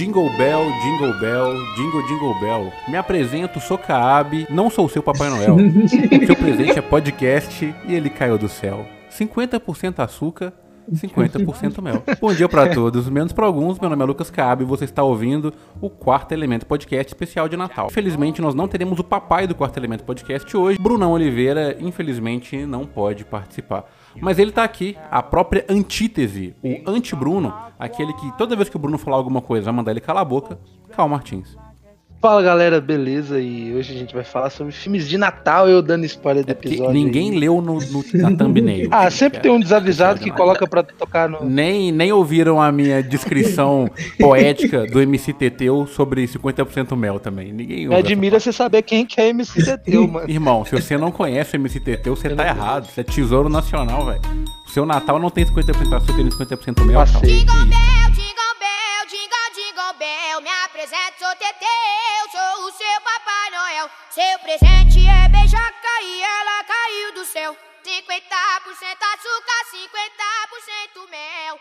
Jingle Bell, Jingle Bell, Jingle Jingle Bell. Me apresento, sou Kaab, não sou seu Papai Noel. seu presente é podcast e ele caiu do céu. 50% açúcar, 50% mel. Bom dia para todos, menos para alguns. Meu nome é Lucas Cabe e você está ouvindo o Quarto Elemento Podcast especial de Natal. Infelizmente, nós não teremos o papai do Quarto Elemento Podcast hoje. Brunão Oliveira, infelizmente, não pode participar. Mas ele tá aqui, a própria antítese, o anti-Bruno, aquele que toda vez que o Bruno falar alguma coisa vai mandar ele calar a boca, Cal Martins. Fala galera, beleza? E hoje a gente vai falar sobre filmes de Natal, eu dando spoiler do é episódio. Ninguém aí. leu no, no, na thumbnail. ah, sempre tem um desavisado que coloca pra tocar no. Nem, nem ouviram a minha descrição poética do MC Teteu sobre 50% mel também. Ninguém Me admira você saber quem que é MC Teteu, mano. Irmão, se você não conhece o MC Teteu, você tá errado. Você é tesouro nacional, velho. O seu Natal não tem 50% açúcar e 50% mel. Passei. Bell, bell, me apresento, sou Teteu sou o seu Papai Noel. Seu presente é beijoca e ela caiu do céu. 50% açúcar, 50% mel.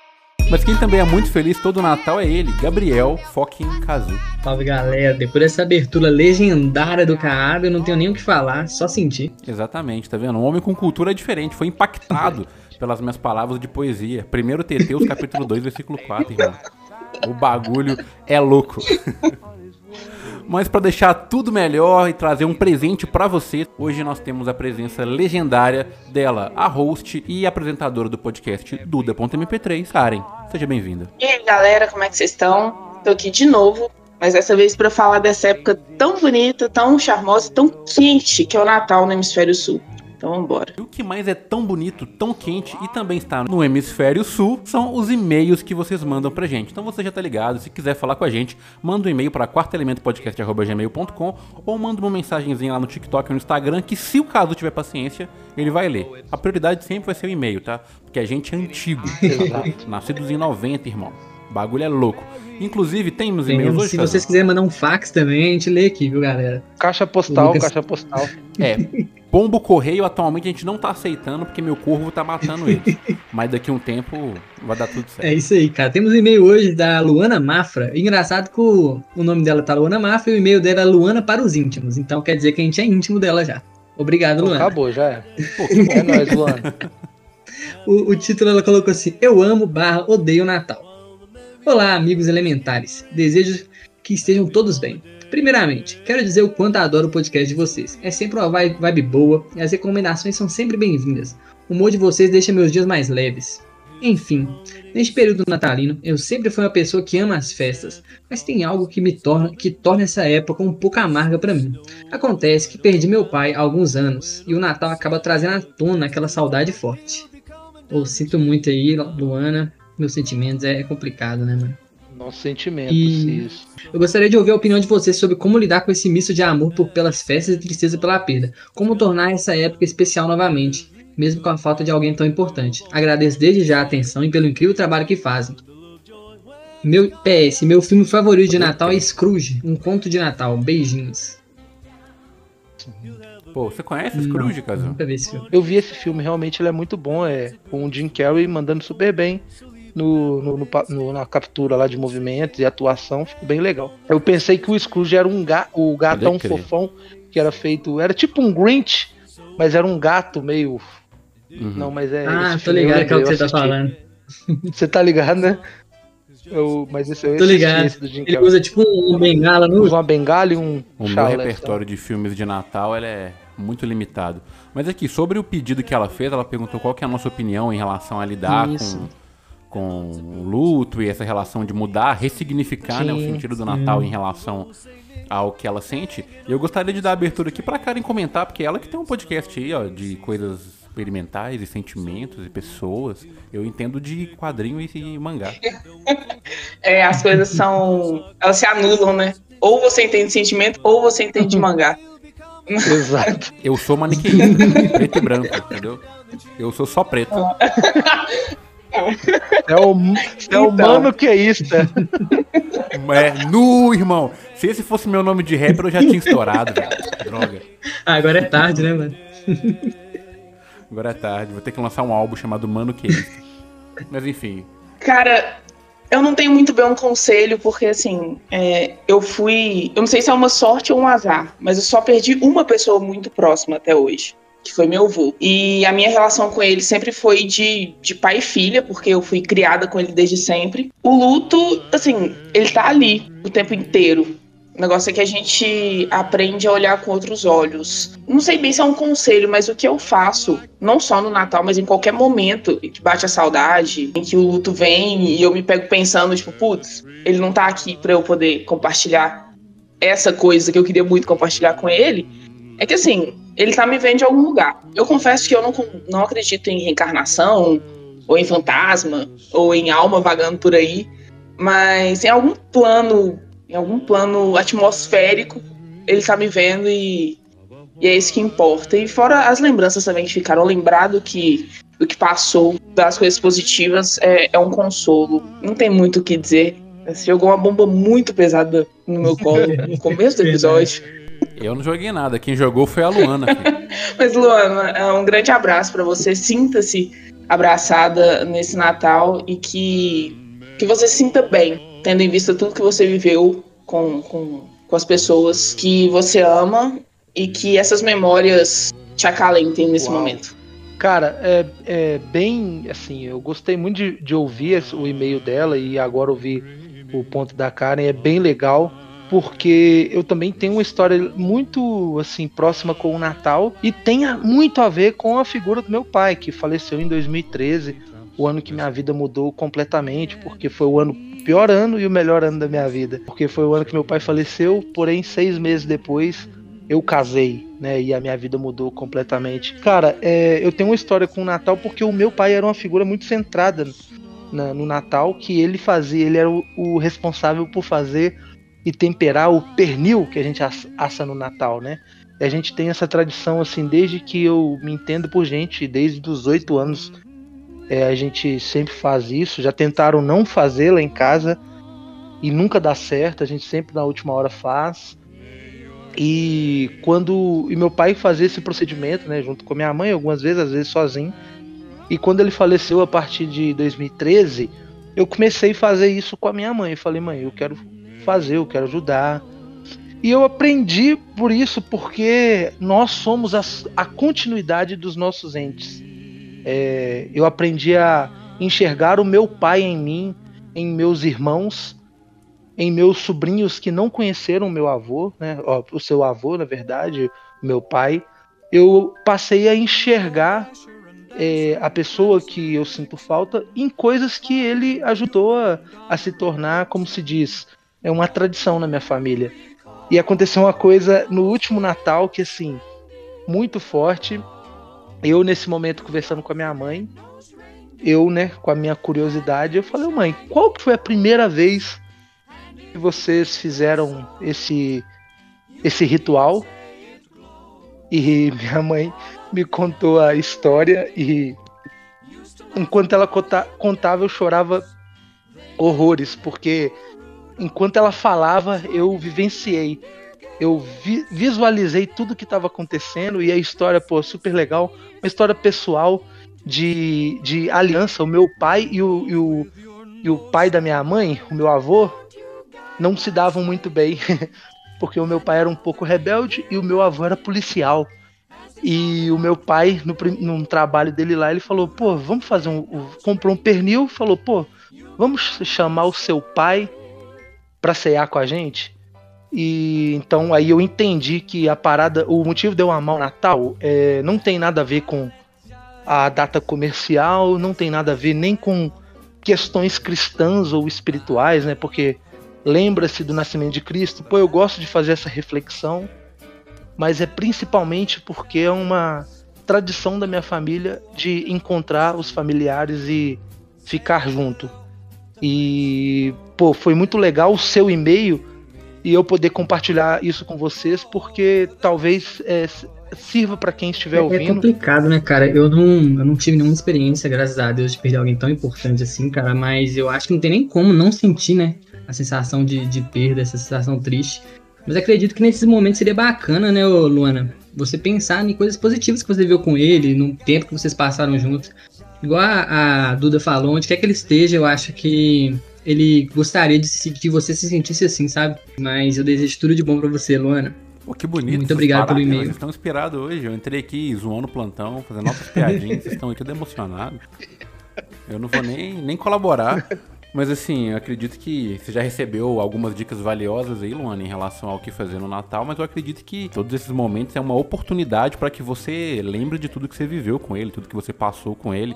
Mas quem também é muito feliz todo Natal é ele, Gabriel fucking Kazu. Salve galera, depois dessa abertura legendária do Caab, eu não tenho nem o que falar, só sentir. Exatamente, tá vendo? Um homem com cultura diferente, foi impactado pelas minhas palavras de poesia. Primeiro Teteus, capítulo 2, versículo 4, irmão. O bagulho é louco. Mas para deixar tudo melhor e trazer um presente para você, hoje nós temos a presença legendária dela, a host e apresentadora do podcast Duda.mp3, Karen. Seja bem-vinda. E aí, galera, como é que vocês estão? Tô aqui de novo, mas dessa vez para falar dessa época tão bonita, tão charmosa, tão quente que é o Natal no Hemisfério Sul. Então vambora. E o que mais é tão bonito, tão quente e também está no hemisfério sul são os e-mails que vocês mandam pra gente. Então você já tá ligado, se quiser falar com a gente, manda um e-mail para quartoelementopodcast.gmail.com ou manda uma mensagenzinha lá no TikTok ou no Instagram que se o caso tiver paciência, ele vai ler. A prioridade sempre vai ser o e-mail, tá? Porque a gente é antigo. Nascidos em 90, irmão. O bagulho é louco. Inclusive, tem nos e-mails hoje. Se vocês quiserem mandar um fax também, a gente lê aqui, viu, galera? Caixa postal, Lucas... caixa postal. É. Pombo Correio atualmente a gente não tá aceitando porque meu corvo tá matando ele. Mas daqui a um tempo vai dar tudo certo. É isso aí, cara. Temos um e-mail hoje da Luana Mafra. Engraçado que o, o nome dela tá Luana Mafra e o e-mail dela é Luana para os íntimos. Então quer dizer que a gente é íntimo dela já. Obrigado, Luana. Acabou, já é. Pô, é nóis, Luana. o, o título ela colocou assim: Eu amo barra odeio Natal. Olá, amigos elementares. Desejo que estejam todos bem. Primeiramente, quero dizer o quanto adoro o podcast de vocês. É sempre uma vibe, boa e as recomendações são sempre bem-vindas. O humor de vocês deixa meus dias mais leves. Enfim, neste período natalino, eu sempre fui uma pessoa que ama as festas, mas tem algo que me torna que torna essa época um pouco amarga para mim. Acontece que perdi meu pai há alguns anos e o Natal acaba trazendo à tona aquela saudade forte. Eu sinto muito aí, Luana, meus sentimentos é complicado, né, mano? Nossos sentimentos, e... isso. Eu gostaria de ouvir a opinião de vocês sobre como lidar com esse misto de amor por, pelas festas e tristeza pela perda. Como tornar essa época especial novamente, mesmo com a falta de alguém tão importante. Agradeço desde já a atenção e pelo incrível trabalho que fazem. Meu PS, meu filme favorito de Natal é Scrooge, um conto de Natal. Beijinhos. Pô, você conhece Scrooge, Caso? Eu vi esse filme, realmente ele é muito bom, é com o Jim Carrey mandando super bem no, no, no, na captura lá de movimentos e atuação, ficou bem legal. Eu pensei que o Scrooge era um ga, o gatão fofão que era feito, era tipo um Grinch, mas era um gato meio uhum. Não, mas é Ah, tô ligado que é o que você tá falando. Você tá ligado, né? Eu, mas esse, Tô ligado. Esse Ele usa tipo um bengala no. Usa uma bengala e um. O meu repertório de filmes de Natal ele é muito limitado. Mas aqui, sobre o pedido que ela fez, ela perguntou qual que é a nossa opinião em relação a lidar Isso. com com o luto e essa relação de mudar, ressignificar né, o sentido do Natal em relação ao que ela sente. E eu gostaria de dar abertura aqui para Karen comentar, porque ela que tem um podcast aí, ó, de coisas experimentais e sentimentos e pessoas. Eu entendo de quadrinho e mangá. é, as coisas são. Elas se anulam, né? Ou você entende sentimento, ou você entende de mangá. Exato. Eu sou maniqueísta, preto e branco, entendeu? Eu sou só preto. É o, é o então. mano que é isso. É, nu, irmão. Se esse fosse meu nome de rapper, eu já tinha estourado, Droga. Ah, agora é tarde, né, mano? Agora é tarde. Vou ter que lançar um álbum chamado Mano que é isso. Mas enfim. Cara, Eu não tenho muito bem um conselho, porque assim, é, eu fui. Eu não sei se é uma sorte ou um azar, mas eu só perdi uma pessoa muito próxima até hoje que foi meu avô. E a minha relação com ele sempre foi de, de pai e filha, porque eu fui criada com ele desde sempre. O luto, assim, ele tá ali o tempo inteiro. O negócio é que a gente aprende a olhar com outros olhos. Não sei bem se é um conselho, mas o que eu faço, não só no Natal, mas em qualquer momento que bate a saudade, em que o luto vem e eu me pego pensando, tipo, putz, ele não tá aqui para eu poder compartilhar essa coisa que eu queria muito compartilhar com ele. É que assim, ele tá me vendo de algum lugar. Eu confesso que eu não, não acredito em reencarnação, ou em fantasma, ou em alma vagando por aí, mas em algum plano em algum plano atmosférico, ele tá me vendo e, e é isso que importa. E fora as lembranças também que ficaram, lembrado que do que passou, das coisas positivas, é, é um consolo. Não tem muito o que dizer. Jogou uma bomba muito pesada no meu colo no começo do episódio. Eu não joguei nada, quem jogou foi a Luana. Mas, Luana, é um grande abraço para você. Sinta-se abraçada nesse Natal e que, que você se sinta bem tendo em vista tudo que você viveu com, com, com as pessoas que você ama e que essas memórias te acalentem nesse Uau. momento. Cara, é, é bem assim, eu gostei muito de, de ouvir o e-mail dela e agora ouvir o ponto da Karen, é bem legal porque eu também tenho uma história muito assim próxima com o Natal e tem muito a ver com a figura do meu pai que faleceu em 2013, o ano que minha vida mudou completamente, porque foi o ano pior ano e o melhor ano da minha vida. Porque foi o ano que meu pai faleceu, porém, seis meses depois eu casei, né? E a minha vida mudou completamente. Cara, é, eu tenho uma história com o Natal porque o meu pai era uma figura muito centrada na, no Natal, que ele fazia, ele era o, o, responsável por fazer e temperar o pernil que a gente assa no Natal, né? E a gente tem essa tradição assim desde que eu me entendo por gente, desde os oito anos é, a gente sempre faz isso. Já tentaram não fazê-la em casa e nunca dá certo. A gente sempre na última hora faz. E quando e meu pai fazia esse procedimento, né, junto com minha mãe, algumas vezes, às vezes sozinho. E quando ele faleceu a partir de 2013, eu comecei a fazer isso com a minha mãe. Eu falei, mãe, eu quero fazer, eu quero ajudar. E eu aprendi por isso, porque nós somos a, a continuidade dos nossos entes. É, eu aprendi a enxergar o meu pai em mim, em meus irmãos, em meus sobrinhos que não conheceram meu avô, né? O seu avô, na verdade, meu pai. Eu passei a enxergar é, a pessoa que eu sinto falta em coisas que ele ajudou a, a se tornar, como se diz, é uma tradição na minha família. E aconteceu uma coisa no último Natal que, assim, muito forte eu nesse momento conversando com a minha mãe, eu, né, com a minha curiosidade, eu falei, mãe, qual foi a primeira vez que vocês fizeram esse esse ritual? E minha mãe me contou a história e enquanto ela contava eu chorava horrores, porque enquanto ela falava eu vivenciei eu vi, visualizei tudo que estava acontecendo e a história, pô, super legal. Uma história pessoal de, de aliança. O meu pai e o, e o, e o pai da minha mãe, o meu avô, não se davam muito bem. Porque o meu pai era um pouco rebelde e o meu avô era policial. E o meu pai, no, num trabalho dele lá, ele falou: pô, vamos fazer um. Comprou um pernil, falou: pô, vamos chamar o seu pai pra cear com a gente? E então aí eu entendi que a parada, o motivo de eu amar o Natal é, não tem nada a ver com a data comercial, não tem nada a ver nem com questões cristãs ou espirituais, né? Porque lembra-se do nascimento de Cristo. Pô, eu gosto de fazer essa reflexão, mas é principalmente porque é uma tradição da minha família de encontrar os familiares e ficar junto. E pô, foi muito legal o seu e-mail e eu poder compartilhar isso com vocês, porque talvez é, sirva para quem estiver é, é ouvindo. É complicado, né, cara? Eu não, eu não tive nenhuma experiência, graças a Deus, de perder alguém tão importante assim, cara, mas eu acho que não tem nem como não sentir, né? A sensação de, de perda, essa sensação triste. Mas acredito que nesses momentos seria bacana, né, Luana? Você pensar em coisas positivas que você viu com ele, no tempo que vocês passaram juntos. Igual a, a Duda falou, onde quer que ele esteja, eu acho que ele gostaria de se- que você se sentisse assim, sabe? Mas eu desejo tudo de bom pra você, Luana. Pô, que bonito. Muito obrigado pelo e-mail. Vocês estão inspirados hoje. Eu entrei aqui zoando o plantão, fazendo altas piadinhas. vocês estão tudo emocionados. Eu não vou nem, nem colaborar. Mas assim, eu acredito que você já recebeu algumas dicas valiosas aí, Luana, em relação ao que fazer no Natal, mas eu acredito que todos esses momentos é uma oportunidade para que você lembre de tudo que você viveu com ele, tudo que você passou com ele.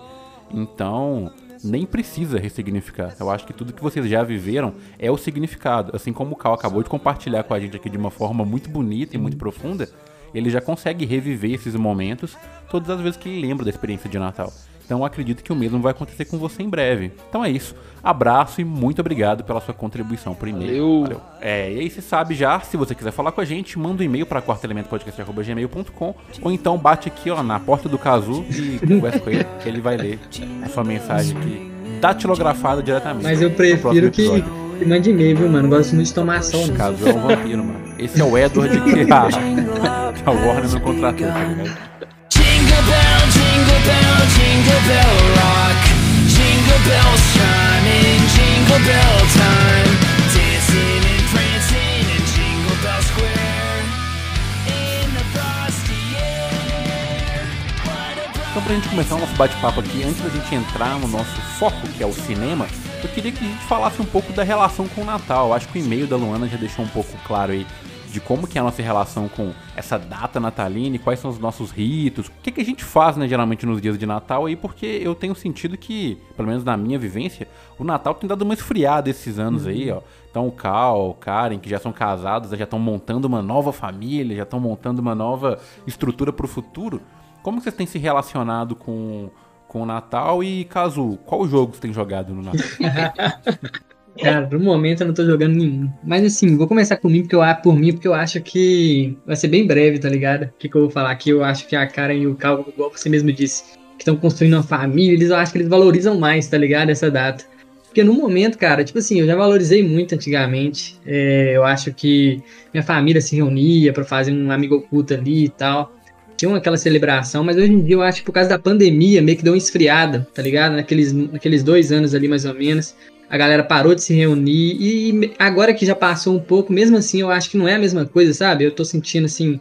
Então, nem precisa ressignificar. Eu acho que tudo que vocês já viveram é o significado. Assim como o Cal acabou de compartilhar com a gente aqui de uma forma muito bonita e muito profunda, ele já consegue reviver esses momentos todas as vezes que ele lembra da experiência de Natal. Então acredito que o mesmo vai acontecer com você em breve. Então é isso. Abraço e muito obrigado pela sua contribuição por e-mail. Valeu. É, e aí você sabe já, se você quiser falar com a gente, manda um e-mail para quartoelementopodcast.gmail.com ou então bate aqui ó, na porta do Cazu e conversa com ele, que ele vai ler a sua mensagem aqui, datilografada diretamente. Mas eu prefiro que, que mande e-mail, viu, mano? Gosto muito de tomar sol, né? Cazu é um vampiro, mano. Esse é o Edward que a, que a Warner não contratou, tá ligado? Jingle bell, jingle bell, jingle bell rock. Jingle bells jingle bell time. And in Jingle Bell Square. In the frosty air. Então, pra gente começar o nosso bate-papo aqui, antes da gente entrar no nosso foco, que é o cinema, eu queria que a gente falasse um pouco da relação com o Natal. Acho que o e-mail da Luana já deixou um pouco claro aí de como que é a nossa relação com essa data natalina e quais são os nossos ritos, o que, que a gente faz, né, geralmente nos dias de Natal aí, porque eu tenho sentido que, pelo menos na minha vivência, o Natal tem dado uma esfriada esses anos aí, ó. Então o Cal, o Karen, que já são casados, já estão montando uma nova família, já estão montando uma nova estrutura pro futuro. Como que vocês têm se relacionado com, com o Natal e, caso, qual jogo você tem jogado no Natal? Cara, no momento eu não tô jogando nenhum. Mas assim, vou começar comigo porque eu, por mim, porque eu acho que vai ser bem breve, tá ligado? O que, que eu vou falar aqui? Eu acho que a Karen e o Cal, igual você mesmo disse, que estão construindo uma família, eles, eu acho que eles valorizam mais, tá ligado? Essa data. Porque no momento, cara, tipo assim, eu já valorizei muito antigamente. É, eu acho que minha família se reunia pra fazer um amigo oculto ali e tal. Tinha aquela celebração, mas hoje em dia eu acho que por causa da pandemia meio que deu uma esfriada, tá ligado? Naqueles, naqueles dois anos ali mais ou menos a galera parou de se reunir e agora que já passou um pouco, mesmo assim eu acho que não é a mesma coisa, sabe? Eu tô sentindo assim,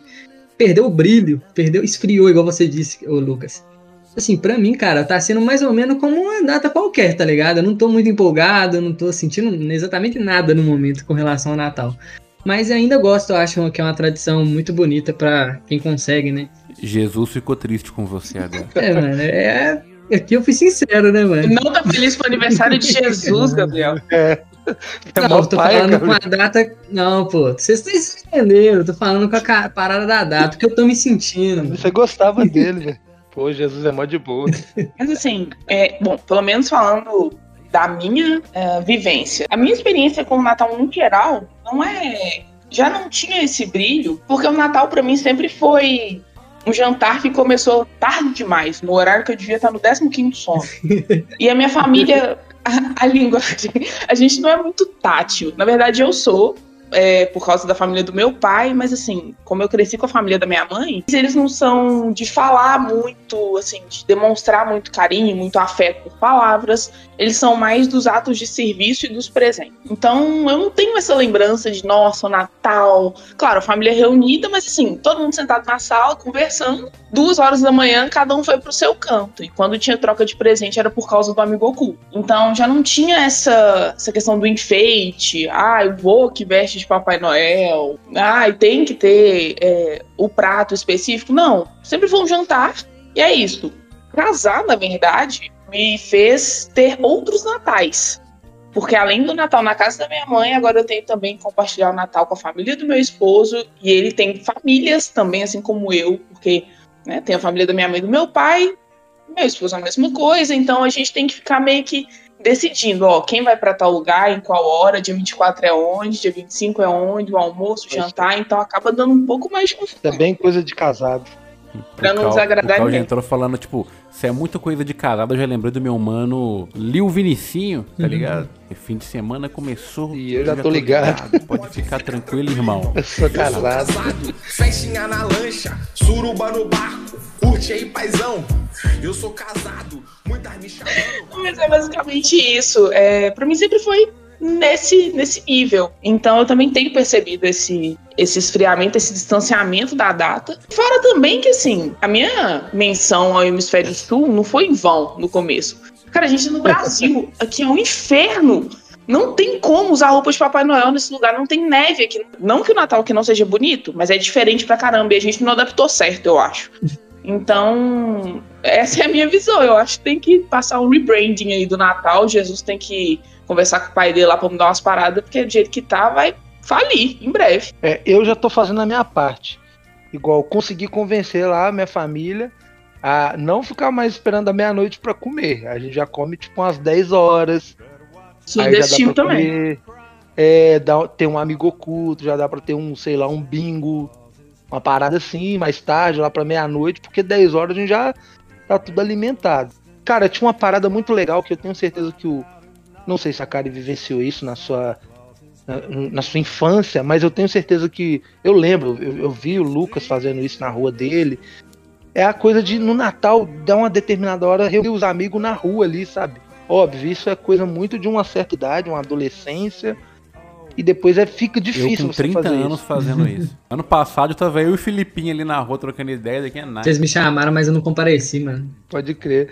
perdeu o brilho, perdeu, esfriou, igual você disse, ô Lucas. Assim, pra mim, cara, tá sendo mais ou menos como uma data qualquer, tá ligado? Eu não tô muito empolgado, não tô sentindo exatamente nada no momento com relação ao Natal. Mas ainda gosto, eu acho que é uma tradição muito bonita pra quem consegue, né? Jesus ficou triste com você agora. É, mano, é. Aqui eu fui sincero, né, mano? Não tá feliz com o aniversário de Jesus, Gabriel. É não, mó eu tô pai, falando cara. com a data. Não, pô, vocês estão entendendo. Eu tô falando com a parada da data, porque eu tô me sentindo. mano. Você gostava dele, velho. Pô, Jesus é mó de boa. Mas assim, é, bom, pelo menos falando da minha é, vivência. A minha experiência com o Natal no geral não é. Já não tinha esse brilho, porque o Natal pra mim sempre foi um jantar que começou tarde demais, no horário que eu devia estar no 15 sono. E a minha família, a, a língua, a gente não é muito tátil. Na verdade, eu sou. É, por causa da família do meu pai, mas assim, como eu cresci com a família da minha mãe, eles não são de falar muito, assim, de demonstrar muito carinho, muito afeto por palavras, eles são mais dos atos de serviço e dos presentes. Então, eu não tenho essa lembrança de, nossa, Natal. Claro, a família reunida, mas assim, todo mundo sentado na sala, conversando. Duas horas da manhã, cada um foi pro seu canto. E quando tinha troca de presente, era por causa do amigo oculto. Então, já não tinha essa, essa questão do enfeite. Ah, eu vou que veste de Papai Noel. Ah, tem que ter é, o prato específico. Não, sempre um jantar. E é isso. Casar, na verdade, me fez ter outros natais. Porque além do Natal na casa da minha mãe, agora eu tenho também que compartilhar o Natal com a família do meu esposo. E ele tem famílias também, assim como eu, porque né, tem a família da minha mãe e do meu pai. Meu esposo é a mesma coisa. Então a gente tem que ficar meio que decidindo, ó, quem vai para tal lugar, em qual hora, dia 24 é onde, dia 25 é onde, o almoço, o jantar. Então acaba dando um pouco mais de É bem coisa de casado. Pra O não Cal- desagradar O Cal já ninguém. entrou falando, tipo, se é muita coisa de casado, eu já lembrei do meu mano Lil Vinicinho, tá ligado? E fim de semana começou. E eu já tô ligado. Pode ficar tranquilo, irmão. Eu sou casado. casado, festinha na lancha, suruba no barco, curte aí, paizão. Eu sou casado, muitas me chamando. Mas é basicamente isso. É, para mim sempre foi nesse, nesse nível. Então eu também tenho percebido esse, esse esfriamento, esse distanciamento da data. Fora também que, assim, a minha menção ao hemisfério sul não foi em vão no começo. Cara, a gente no Brasil, aqui é um inferno. Não tem como usar roupa de Papai Noel nesse lugar, não tem neve aqui. Não que o Natal aqui não seja bonito, mas é diferente pra caramba e a gente não adaptou certo, eu acho. Então, essa é a minha visão. Eu acho que tem que passar um rebranding aí do Natal. Jesus tem que conversar com o pai dele lá pra mudar umas paradas, porque do jeito que tá, vai falir em breve. É, eu já tô fazendo a minha parte. Igual, consegui convencer lá a minha família a não ficar mais esperando a meia-noite pra comer. A gente já come tipo umas 10 horas. Sou aí desse time também. comer. É, dá, tem um amigo oculto, já dá pra ter um, sei lá, um bingo. Uma parada assim, mais tarde, lá pra meia-noite, porque 10 horas a gente já tá tudo alimentado. Cara, tinha uma parada muito legal que eu tenho certeza que o. Não sei se a Kari vivenciou isso na sua. Na, sua infância, mas eu tenho certeza que. Eu lembro, eu, eu vi o Lucas fazendo isso na rua dele. É a coisa de no Natal dar uma determinada hora reunir os amigos na rua ali, sabe? Óbvio, isso é coisa muito de uma certa idade, uma adolescência. E depois é, fica Eu difícil com você 30 fazer anos isso. fazendo isso. Ano passado eu tava eu e o Filipinho ali na rua trocando ideia, daqui é nada. Vocês me chamaram, mas eu não compareci, mano. Pode crer.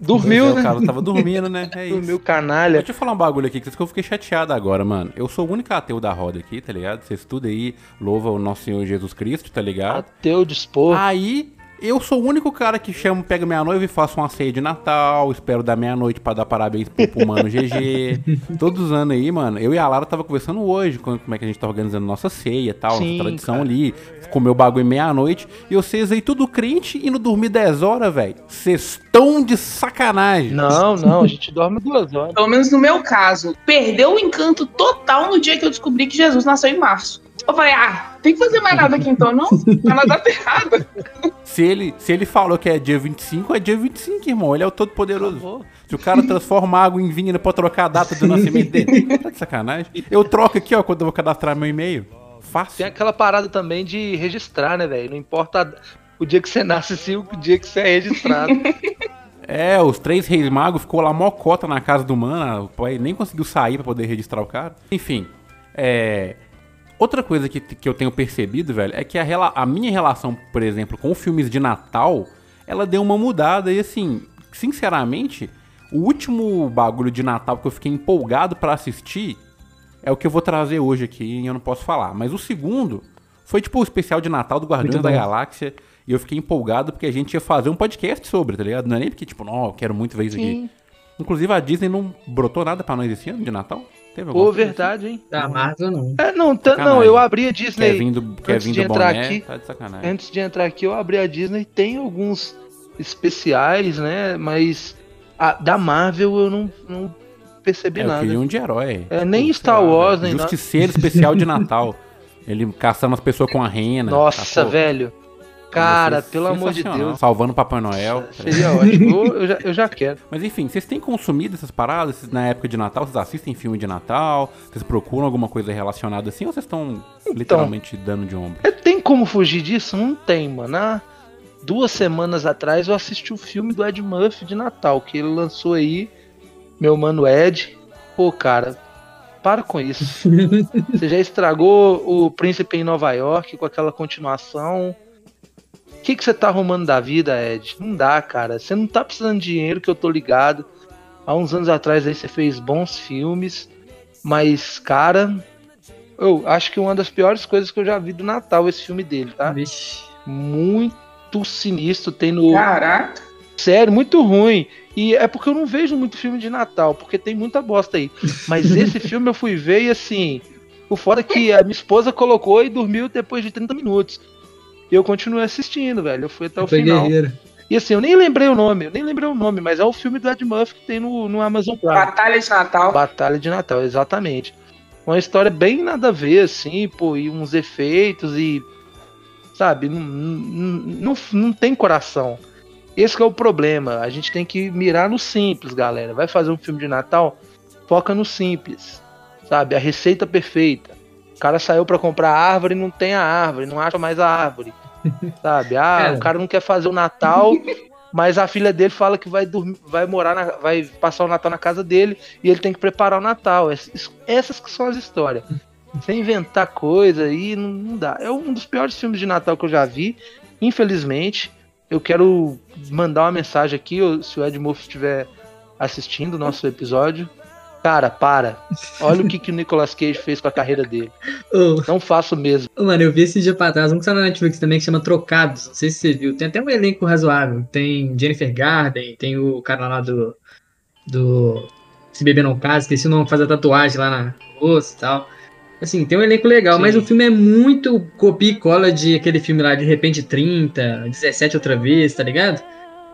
Dormiu, é, né? O cara tava dormindo, né? É isso. Dormiu canalha. Deixa eu falar um bagulho aqui, que eu fiquei chateado agora, mano. Eu sou o único ateu da roda aqui, tá ligado? Vocês tudo aí, louva o nosso Senhor Jesus Cristo, tá ligado? Ateu dispor. Aí, eu sou o único cara que chama, pega minha noiva e faço uma ceia de Natal, espero dar meia-noite pra dar parabéns pro, pro mano GG. Todos os anos aí, mano. Eu e a Lara tava conversando hoje com- como é que a gente tá organizando nossa ceia e tal, Sim, nossa tradição cara. ali. Comer o bagulho meia-noite. E vocês aí tudo crente e não dormir 10 horas, velho. Vocês estão de sacanagem. Não, não, a gente dorme duas horas. Pelo menos no meu caso, perdeu o encanto total no dia que eu descobri que Jesus nasceu em março. Eu falei, ah, tem que fazer mais nada aqui então, não? Tá na data errada. Se ele, se ele falou que é dia 25, é dia 25, irmão. Ele é o todo-poderoso. Se o cara transforma água em vinho, ele pode trocar a data do nascimento dele. Tá de sacanagem? Eu troco aqui, ó, quando eu vou cadastrar meu e-mail. Fácil. Tem aquela parada também de registrar, né, velho? Não importa o dia que você nasce, sim, o dia que você é registrado. É, os três reis magos ficou lá mocota na casa do mano. O pai nem conseguiu sair pra poder registrar o cara. Enfim, é. Outra coisa que, que eu tenho percebido, velho, é que a, a minha relação, por exemplo, com filmes de Natal, ela deu uma mudada e assim, sinceramente, o último bagulho de Natal que eu fiquei empolgado pra assistir é o que eu vou trazer hoje aqui e eu não posso falar. Mas o segundo foi tipo o especial de Natal do Guardiões da. Galáxia. E eu fiquei empolgado porque a gente ia fazer um podcast sobre, tá ligado? Não é nem porque, tipo, não, eu quero muito ver isso aqui. Inclusive a Disney não brotou nada pra nós esse ano de Natal. Teve Pô, coisa verdade, hein? Da Marvel, não. É, não, tá- não, eu abri a assim? Disney. Quer vir do, quer antes vir de do entrar boné, aqui- tá de sacanagem. Antes de entrar aqui, eu abri a Disney. Tem alguns especiais, né? Mas a- da Marvel eu não, não percebi É, eu nada. queria um de herói. É, nem Star Wars, nem nada. Justiceiro especial de Natal. Ele caçando as pessoas com a rena. Nossa, velho. Cara, pelo amor de. Deus. Salvando o Papai Noel. Seria ótimo. Eu, já, eu já quero. Mas enfim, vocês têm consumido essas paradas Vocês- na época de Natal? Vocês assistem filme de Natal? Vocês procuram alguma coisa relacionada assim? Ou vocês estão literalmente dando de ombro? É, tem como fugir disso? Não tem, mano. Há duas semanas atrás eu assisti o filme do Ed Murphy de Natal, que ele lançou aí, meu mano Ed. Pô, cara, para com isso. Você já estragou o Príncipe em Nova York com aquela continuação. O que, que você tá arrumando da vida, Ed? Não dá, cara. Você não tá precisando de dinheiro, que eu tô ligado. Há uns anos atrás aí você fez bons filmes, mas, cara, eu acho que uma das piores coisas que eu já vi do Natal esse filme dele, tá? Vixe. Muito sinistro, tem no. Caraca. Sério, muito ruim. E é porque eu não vejo muito filme de Natal, porque tem muita bosta aí. Mas esse filme eu fui ver e assim. O foda é que a minha esposa colocou e dormiu depois de 30 minutos. E eu continuei assistindo, velho. Eu fui até o Foi final. guerreiro. E assim, eu nem lembrei o nome, eu nem lembrei o nome, mas é o filme do Ed Murphy que tem no, no Amazon Prime. Batalha de Natal. Batalha de Natal, exatamente. Uma história bem nada a ver, assim, pô, e uns efeitos e. sabe? Não, não, não, não tem coração. Esse que é o problema. A gente tem que mirar no simples, galera. Vai fazer um filme de Natal, foca no simples, sabe? A receita perfeita. O cara saiu pra comprar árvore e não tem a árvore, não acha mais a árvore, sabe? Ah, Cara. o cara não quer fazer o Natal, mas a filha dele fala que vai dormir, vai morar, na- vai passar o Natal na casa dele e ele tem que preparar o Natal. Essas, essas que são as histórias. Sem inventar coisa aí, não, não dá. É um dos piores filmes de Natal que eu já vi, infelizmente. Eu quero mandar uma mensagem aqui, se o Ed Murphy estiver assistindo o nosso episódio. Cara, para. Olha o que, que o Nicolas Cage fez com a carreira dele. Ô, Não faço mesmo. ô, mano, eu vi esse dia pra trás, um que tá na Netflix também que chama Trocados. Não sei se você viu. Tem até um elenco razoável. Tem Jennifer Garden, tem o cara lá do. do. Se Beber Não Casa, esqueci o nome, faz a tatuagem lá na rosto e tal. Assim, tem um elenco legal, Sim. mas o filme é muito copia e cola de aquele filme lá de Repente 30, 17 outra vez, tá ligado?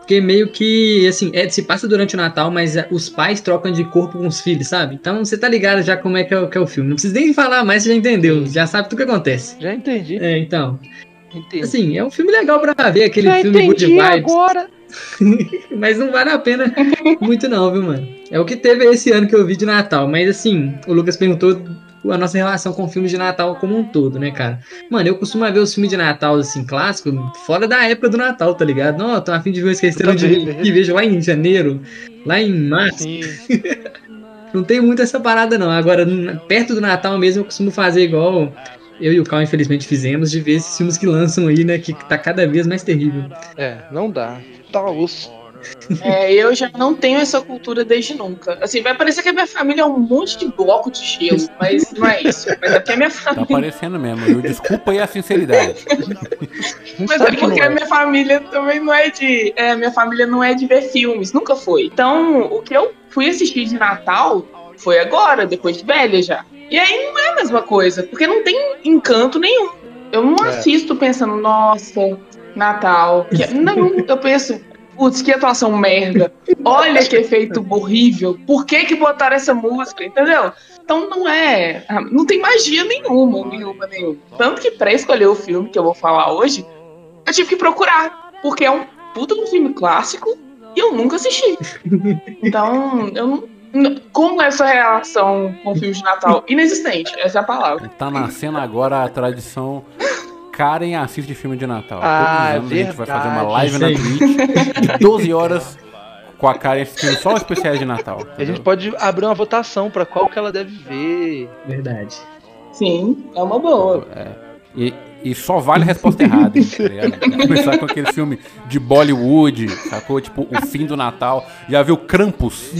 Porque meio que, assim, é, se passa durante o Natal, mas é, os pais trocam de corpo com os filhos, sabe? Então você tá ligado já como é que é, o- que é o filme. Não precisa nem falar mais, você já entendeu. Já sabe tudo que acontece. Já entendi. É, então. entendi. Assim, é um filme legal pra ver, aquele Já filme Good entendi Vibes. agora. Mas não vale a pena muito não, viu, mano? É o que teve esse ano que eu vi de Natal. Mas assim, o Lucas perguntou a nossa relação com filmes de Natal como um todo, né, cara? Mano, eu costumo ver os filmes de Natal, assim, clássico, fora da época do Natal, tá ligado? Não, eu tô a fim de ver o Esqueceram de Mim, que vejo lá em janeiro, lá em março. Não tem muito essa parada, não. Agora, perto do Natal mesmo, eu costumo fazer igual eu e o Cal, infelizmente, fizemos, de ver esses filmes que lançam aí, né? Que tá cada vez mais terrível. É, não dá. Tá osso. É, eu já não tenho essa cultura desde nunca. Assim, vai parecer que a minha família é um monte de bloco de gelo, mas não é isso. Mas é porque a minha Tá família. parecendo mesmo, viu? Desculpa aí a sinceridade. Mas é porque a minha família também não é de. É, a minha família não é de ver filmes, nunca foi. Então, o que eu fui assistir de Natal foi agora, depois de velha já. E aí não é a mesma coisa, porque não tem encanto nenhum. Eu não É. assisto pensando, nossa, Natal. que- Não, eu penso, putz, que atuação merda. Olha que efeito horrível. Por que que botaram essa música, entendeu? Então não é. Não tem magia nenhuma, nenhuma, nenhuma. Tanto que pra escolher o filme que eu vou falar hoje, eu tive que procurar. Porque é um puta um filme clássico e eu nunca assisti. Então, eu não. Como é essa relação com filmes de Natal? Inexistente, essa é a palavra. Tá nascendo agora a tradição Karen assiste filme de Natal. Ah, Todos os anos a gente vai fazer uma live na Twitch de 12 horas com a Karen assistindo só os especiais de Natal. A gente pode abrir uma votação pra qual que ela deve ver. Verdade. Sim, é uma boa. E, e só vale a resposta errada, hein, tá? Começar com aquele filme de Bollywood, sacou? Tipo, o fim do Natal. Já viu Krampus?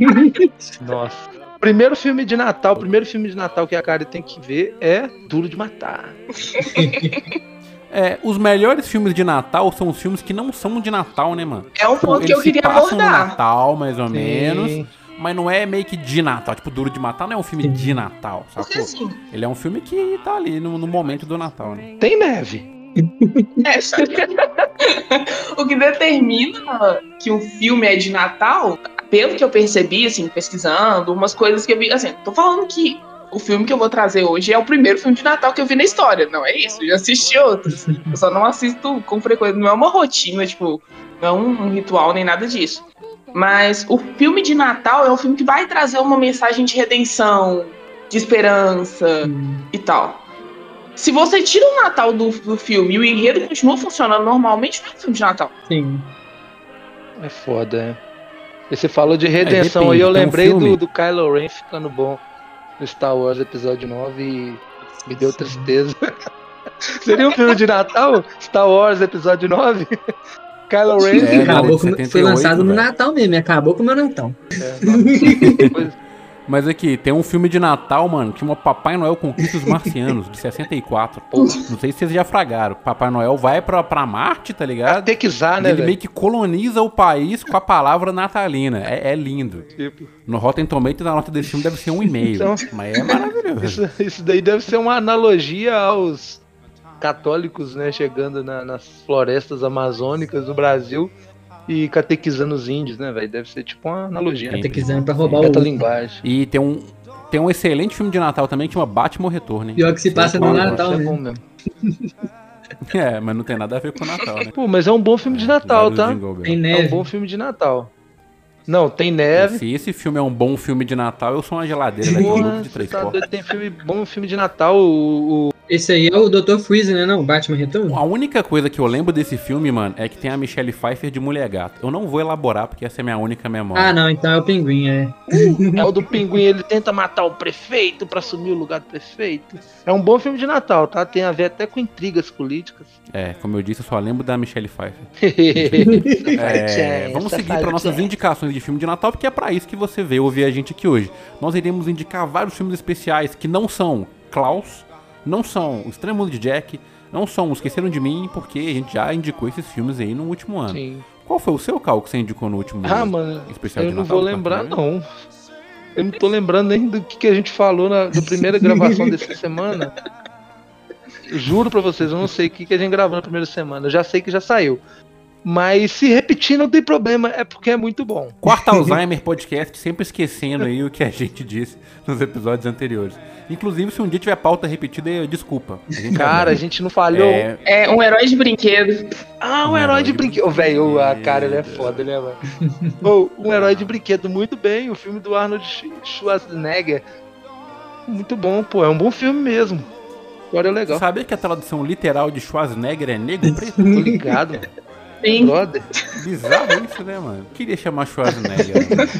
Nossa. Primeiro filme de Natal, o primeiro filme de Natal que a Karen tem que ver é Duro de Matar. É, os melhores filmes de Natal são os filmes que não são de Natal, né, mano? É um Tipo, ponto que eu queria passam no abordar. Natal, mais ou menos. Sim. Mas não é meio que de Natal. Tipo, Duro de Matar não é um filme de Natal, Porque sacou? assim, Ele é um filme que tá ali no, no momento do Natal, né? Tem neve. é, o que determina que um filme é de Natal, pelo que eu percebi, assim, pesquisando, umas coisas que eu vi, assim, tô falando que o filme que eu vou trazer hoje é o primeiro filme de Natal que eu vi na história, não é isso? Eu já assisti outros. Eu só não assisto com frequência, não é uma rotina, tipo, não é um, um ritual nem nada disso. Mas o filme de Natal é um filme que vai trazer uma mensagem de redenção, de esperança e tal. Se você tira o Natal do, do filme e o enredo continua funcionando normalmente, não é um filme de Natal. Sim. É foda, é. E você falou de redenção aí, eu um lembrei filme- do, do Kylo Ren ficando bom no Star Wars Episódio 9 e me deu tristeza. Seria um filme de Natal? Star Wars Episódio 9? Kylo Ren. É, acabou de com, foi 78, lançado no velho. Natal mesmo, acabou com o meu Natal. É, Mas aqui, tem um filme de Natal, mano, que chama Papai Noel Conquista os Marcianos, de 64. Não sei se vocês já fragaram. Papai Noel vai pra, pra Marte, tá ligado? Catequizar, né, ele velho? meio que coloniza o país com a palavra natalina. É, é lindo. Tipo, No Rotten Tomatoes, a nota desse filme deve ser um e-mail. Então- Mas é maravilhoso. Isso, isso daí deve ser uma analogia aos católicos, né, chegando na- nas florestas amazônicas do Brasil e catequizando os índios, né, velho? Deve ser tipo uma analogia. Sim. Catequizando pra roubar o. Metalinguagem. E tem um, tem um excelente filme de Natal também que chama Batman Retorno, hein? Pior que se passa no Natal, é né? bom mesmo. É, mas não tem nada a ver com o Natal, né? Pô, mas é um bom filme de Natal, Vários tá? Tem É um neve. bom filme de Natal. Não, tem neve. Se esse filme é um bom filme de Natal, eu sou uma geladeira daqui Porra, grupo de três tá tem filme bom filme de Natal. O, o- Esse aí é o Dr. Freeze, né? Não, o Batman Retorno? A única coisa que eu lembro desse filme, mano, é que tem a Michelle Pfeiffer de mulher gato. Eu não vou elaborar, porque essa é a minha única memória. Ah, não, então é o Pinguim, é. é o do pinguim, ele tenta matar o prefeito pra assumir o lugar do prefeito. É um bom filme de Natal, tá? Tem a ver até com intrigas políticas. É, como eu disse, eu só lembro da Michelle Pfeiffer. É, É, vamos seguir para nossas indicações de filme de Natal, porque é para isso que você veio ouvir a gente aqui hoje. Nós iremos indicar vários filmes especiais que não são Klaus, não são O Estranho Mundo de Jack, não são O Esqueceram de Mim, porque a gente já indicou esses filmes aí no último ano. Sim. Qual foi o seu, Cal, que você indicou no último Ah, mano, especial eu de não Natal vou do lembrar, Papai Noel? não. Eu não tô lembrando nem do que, que a gente falou na, na primeira gravação dessa semana. Juro pra vocês, eu não sei o que, que a gente gravou na primeira semana. Eu já sei que já saiu. Mas se repetir não tem problema, é porque é muito bom. Quarta Alzheimer Podcast, sempre esquecendo aí o que a gente disse nos episódios anteriores. Inclusive, se um dia tiver pauta repetida, desculpa. A gente Cara, a gente não falhou. É, É um herói de brinquedo. Ah, um Um herói herói de de brinquedo. Ô, velho, a cara, ele é foda, né, mano? Um herói de brinquedo, muito bem. O filme do Arnold Sch- Schwarzenegger. Muito bom, pô. É um bom filme mesmo. Agora é legal. sabia que a tradução literal de Schwarzenegger é negro preto? Tô ligado, Sim. brother. Bizarro isso, né, mano? Queria chamar Schwarzenegger.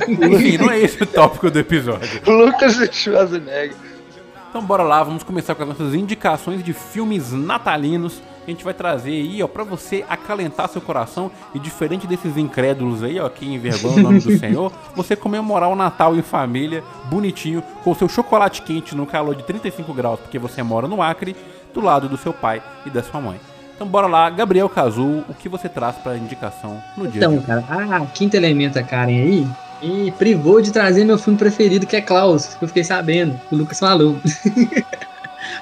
Enfim, não é esse o tópico do episódio. Lucas Schwarzenegger. Então bora lá, vamos começar com as nossas indicações de filmes natalinos. A gente vai trazer aí, ó, pra você acalentar seu coração e diferente desses incrédulos aí, ó, que envergonham o nome do Senhor, você comemorar o Natal em família, bonitinho, com o seu chocolate quente no calor de 35 graus, porque você mora no Acre, do lado do seu pai e da sua mãe. Então bora lá, Gabriel Cazu, o que você traz pra indicação no dia Então, cara, a quinta elemento, a Karen aí, me privou de trazer meu filme preferido, que é Klaus, que eu fiquei sabendo, que o Lucas falou.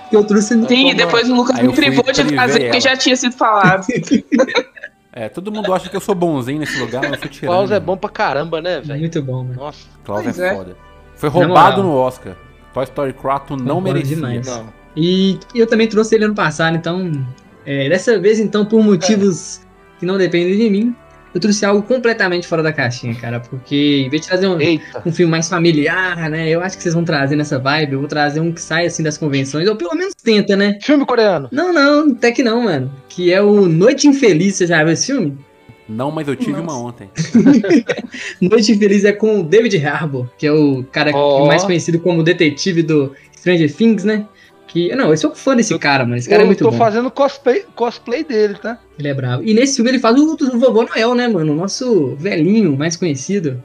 Porque eu trouxe. Sim, e depois o Lucas Aí me privou de trazer, porque já tinha sido falado. É, todo mundo acha que eu sou bonzinho nesse lugar, mas eu fui tirando. Klaus é bom pra caramba, né, velho? Muito bom, mano. Nossa, Klaus é é. foda. Foi roubado no Oscar. Toy Story 4 não merecia. demais. não. E eu também trouxe ele ano passado, então. É, dessa vez, então, por motivos que não dependem de mim, eu trouxe algo completamente fora da caixinha, cara. Porque em vez de trazer um, um filme mais familiar, né? Eu acho que vocês vão trazer nessa vibe. Eu vou trazer um que sai assim das convenções, ou pelo menos tenta, né? Filme coreano. Não, não, até que não, mano. Que é o Noite Infeliz, você já viu esse filme? Não, mas eu tive Nossa. uma ontem. Noite Infeliz é com o David Harbour, que é o cara Ó. mais conhecido como detetive do Stranger Things, né? Que, não, eu sou fã desse cara, mano. Esse cara eu é muito tô bom. fazendo cosplay, cosplay dele, tá? Ele é bravo. E nesse filme ele faz o, o vovô Noel, né, mano? O nosso velhinho mais conhecido.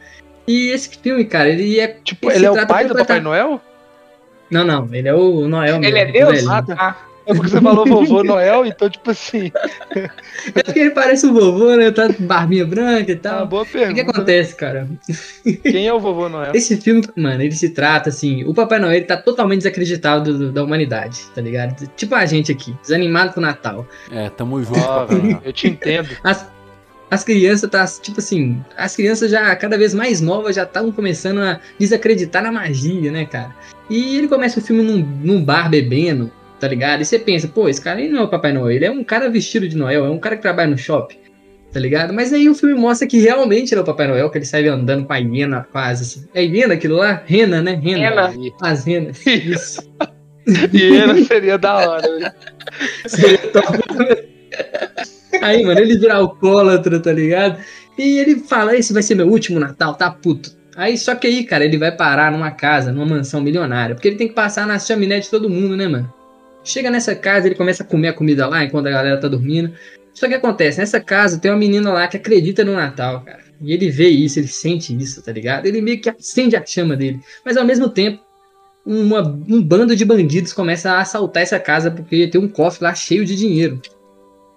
E esse filme, cara, ele é. Tipo, Ele ele, é o pai do Papai Noel? Não, não, ele é o Noel mesmo. Ele é Deus? Ah, tá. É porque você falou vovô Noel, então, tipo assim, É porque ele parece o vovô, né? Tá com barbinha branca e uma tal. boa O que, pergunta. que acontece, cara? Quem é o vovô Noel? Esse filme, mano, ele se trata assim. O Papai Noel ele tá totalmente desacreditado do- da humanidade, tá ligado? Tipo a gente aqui, desanimado com o Natal. É, tamo junto, Ó, Papai Noel. eu te entendo. As, as crianças tá, tipo assim, as crianças já cada vez mais novas já estão começando a desacreditar na magia, né, cara? E ele começa o filme num, num bar bebendo, tá ligado? E você pensa, pô, esse cara aí não é o Papai Noel, ele é um cara vestido de Noel, é um cara que trabalha no shopping, tá ligado? Mas aí o filme mostra que realmente ele é o Papai Noel, que ele sai andando com a hiena quase assim. É hiena aquilo lá? Rena, né? Rena. Rena. As renas. Isso. Ele seria da hora. né? Seria top. Aí, mano, ele vira alcoólatra, tá ligado? E ele fala, esse vai ser meu último Natal, tá puto. Aí, só que aí, cara, ele vai parar numa casa, numa mansão milionária. Porque ele tem que passar na chaminé de todo mundo, né, mano? Chega nessa casa, ele começa a comer a comida lá enquanto a galera tá dormindo. Só que acontece, nessa casa tem uma menina lá que acredita no Natal, cara. E ele vê isso, ele sente isso, tá ligado? Ele meio que acende a chama dele. Mas ao mesmo tempo, uma- um bando de bandidos começa a assaltar essa casa porque tem um cofre lá cheio de dinheiro.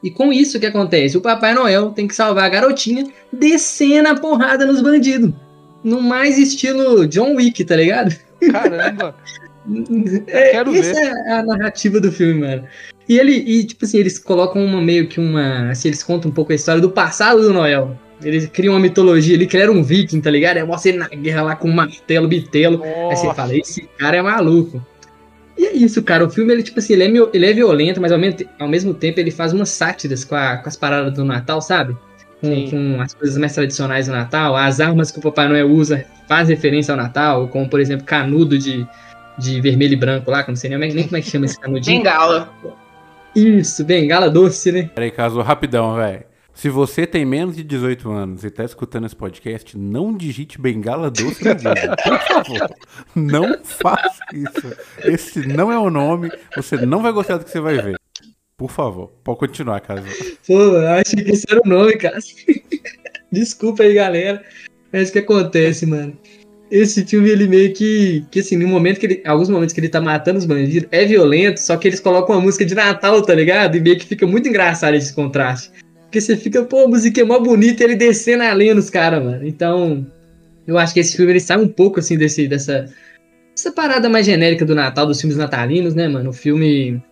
E com isso o que acontece? O Papai Noel tem que salvar a garotinha descendo a porrada nos bandidos. No mais estilo John Wick, tá ligado? Caramba. É, quero essa ver. é a narrativa do filme, mano. E ele, e, tipo assim, eles colocam uma meio que uma. Assim, eles contam um pouco a história do passado do Noel. Eles criam uma mitologia ali que ele era um viking, tá ligado? Aí mostra ele na guerra lá com um martelo, bitelo. Aí você Nossa. fala, esse cara é maluco. E isso, cara. O filme, ele, tipo assim, ele é, ele é violento, mas ao mesmo, ao mesmo tempo ele faz umas sátiras com, a- com as paradas do Natal, sabe? Com, com as coisas mais tradicionais do Natal. As armas que o Papai Noel usa faz referência ao Natal, como, por exemplo, canudo de, de vermelho e branco lá, que eu não sei nem, nem como é que chama esse canudinho. Bengala. Isso, bengala doce, né? Peraí, Caso, rapidão, velho. Se você tem menos de 18 anos e tá escutando esse podcast, não digite bengala doce no Google. Por favor. Não faça isso. Esse não é o nome. Você não vai gostar do que você vai ver. Por favor. Pode continuar, Caso. Pô, eu achei que esse era o nome, cara. Desculpa aí, galera. Mas o que acontece, mano? Esse filme, ele meio que. Que assim, no momento que ele. Alguns momentos que ele tá matando os bandidos, é violento, só que eles colocam uma música de Natal, tá ligado? E meio que fica muito engraçado esse contraste. Porque você fica, pô, a música é mó bonita ele descendo a lenha nos caras, mano. Então. Eu acho que esse filme ele sai um pouco assim desse, dessa. Essa parada mais genérica do Natal, dos filmes natalinos, né, mano? O filme.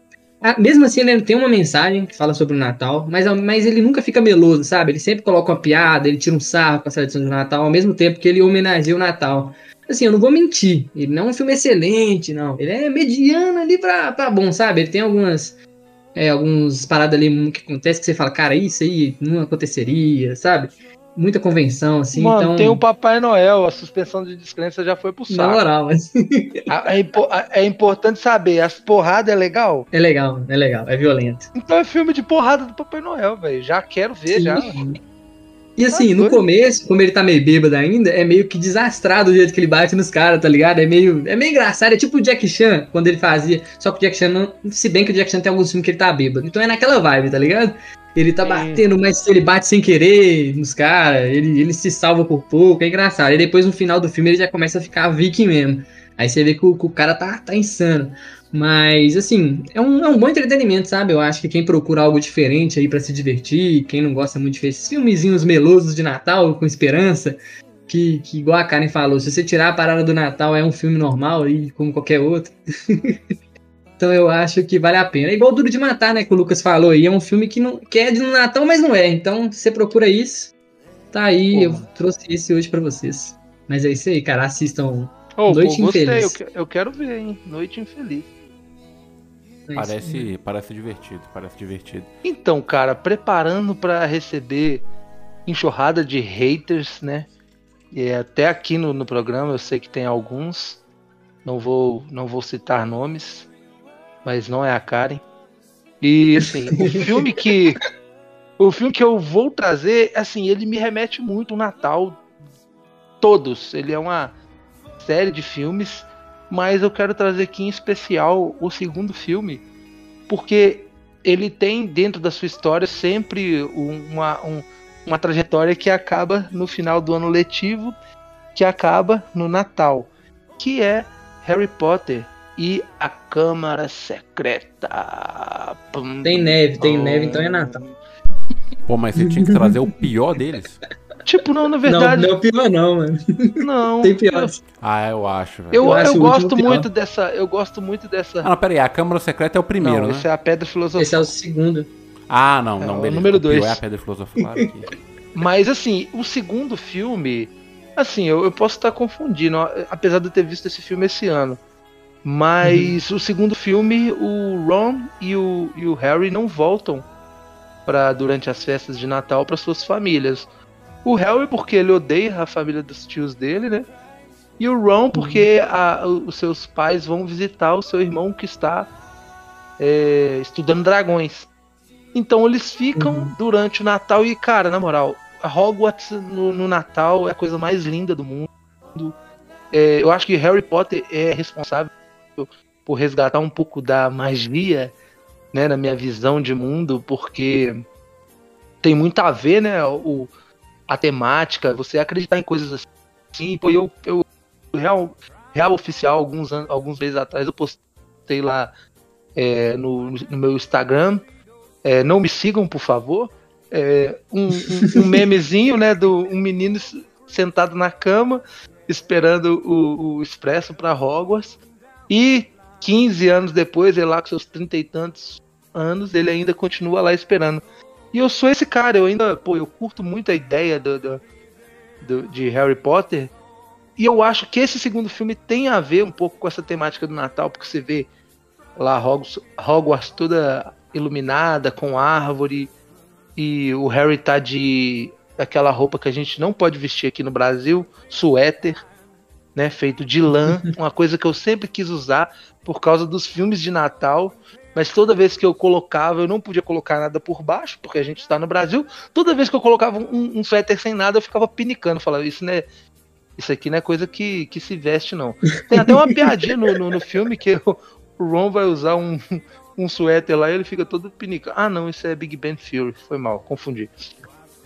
Ah, mesmo assim, ele tem uma mensagem que fala sobre o Natal, mas, mas ele nunca fica meloso, sabe? Ele sempre coloca uma piada, ele tira um sarro com a tradição do Natal, ao mesmo tempo que ele homenageia o Natal. Assim, eu não vou mentir, ele não é um filme excelente, não. Ele é mediano ali pra, pra bom, sabe? Ele tem algumas. É, alguns paradas ali que acontece que você fala, cara, isso aí não aconteceria, sabe? Muita convenção, assim, Mano, então. tem o Papai Noel, a suspensão de descrença já foi pro Na saco. moral, mas A- É, é importante saber, as porradas é legal? é legal, é legal, é violento. Então é filme de porrada do Papai Noel, velho. Já quero ver, já. E assim, Tá no começo, como ele tá meio bêbado ainda, é meio que desastrado o jeito que ele bate nos caras, tá ligado? É meio, é meio engraçado, é tipo o Jack Chan, quando ele fazia. Só que o Jack Chan não. Se bem que o Jack Chan tem alguns filmes que ele tá bêbado. Então é naquela vibe, tá ligado? Ele tá Sim. batendo, mas ele bate sem querer nos caras, ele, ele se salva por pouco, é engraçado. E depois no final do filme ele já começa a ficar viking mesmo. Aí você vê que o, que o cara tá, tá insano. Mas, assim, é um, é um bom entretenimento, sabe? Eu acho que quem procura algo diferente aí pra se divertir, quem não gosta muito de ver esses filmezinhos melosos de Natal com esperança, que, que igual a Karen falou, se você tirar a parada do Natal é um filme normal aí, como qualquer outro. então eu acho que vale a pena. É igual Duro de Matar, né, que o Lucas falou aí, é um filme que, não, que é de Natal, mas não é. Então, você procura isso, tá aí, Pô. eu trouxe esse hoje pra vocês. Mas é isso aí, cara, assistam. Ô, Noite pô, gostei, Infeliz. que- eu quero ver, hein? Noite Infeliz. É. Parece, parece divertido, parece divertido. Então, cara, preparando pra receber enxurrada de haters, né? E até aqui no, no programa eu sei que tem alguns. Não vou, não vou citar nomes, mas não é a Karen. E assim, o filme que o filme que eu vou trazer, assim, ele me remete muito ao Natal todos. Ele é uma série de filmes, mas eu quero trazer aqui em especial o segundo filme, porque ele tem dentro da sua história sempre um- uma, um- uma trajetória que acaba no final do ano letivo, que acaba no Natal, que é Harry Potter e a Câmara Secreta. Pum, Tem neve, tem pum. neve, então é Natal. Pô, mas você tinha que trazer o pior deles. Tipo, não, na Não, verdade, não é o pior não, mano. não. Tem piores. Ah, eu acho, velho. Eu, Eu eu, acho o gosto último pior. muito dessa. Eu gosto muito dessa. Ah, não, pera aí. A Câmara Secreta é o primeiro, não, né? esse é a Pedra Filosofal. Esse é o segundo. Ah, não, É, não, o beleza. número pior dois. É a Pedra Filosofal aqui. Mas assim, o segundo filme, assim, eu, eu posso estar confundindo, apesar de eu ter visto esse filme esse ano. Mas o segundo filme, o Ron e o, e o Harry não voltam para durante as festas de Natal para suas famílias. O Harry porque ele odeia a família dos tios dele, né? E o Ron porque a- os seus pais vão visitar o seu irmão que está é, estudando dragões. Então eles ficam durante o Natal e, cara, na moral, Hogwarts no, no Natal é a coisa mais linda do mundo. É, eu acho que Harry Potter é responsável por resgatar um pouco da magia, né, na minha visão de mundo, porque tem muito a ver, né, o, a temática, você acreditar em coisas assim. Pô, eu, eu real, real oficial, alguns, anos, alguns meses atrás, eu postei lá é, no, no meu Instagram. É, não me sigam, por favor. É, um, um- um memezinho, né, do um menino sentado na cama esperando o, o expresso para Hogwarts. E 15 anos depois, ele lá com seus trinta e tantos anos, ele ainda continua lá esperando. E eu sou esse cara, eu ainda, pô, eu curto muito a ideia do, do- do- de Harry Potter. E eu acho que esse segundo filme tem a ver um pouco com essa temática do Natal, porque você vê lá Hogwarts, Hogwarts toda iluminada, com árvore, e o Harry tá de aquela roupa que a gente não pode vestir aqui no Brasil, suéter, né, feito de lã, uma coisa que eu sempre quis usar por causa dos filmes de Natal, mas toda vez que eu colocava, eu não podia colocar nada por baixo, porque a gente está no Brasil. Toda vez que eu colocava um, um suéter sem nada, eu ficava pinicando, falava, isso não é, isso aqui não é coisa que, que se veste, não. Tem até uma piadinha no, no, no filme que o, Ron vai usar um, um suéter lá e ele fica todo pinicando. Ah, não, isso é Big Bang Theory. Foi mal, confundi.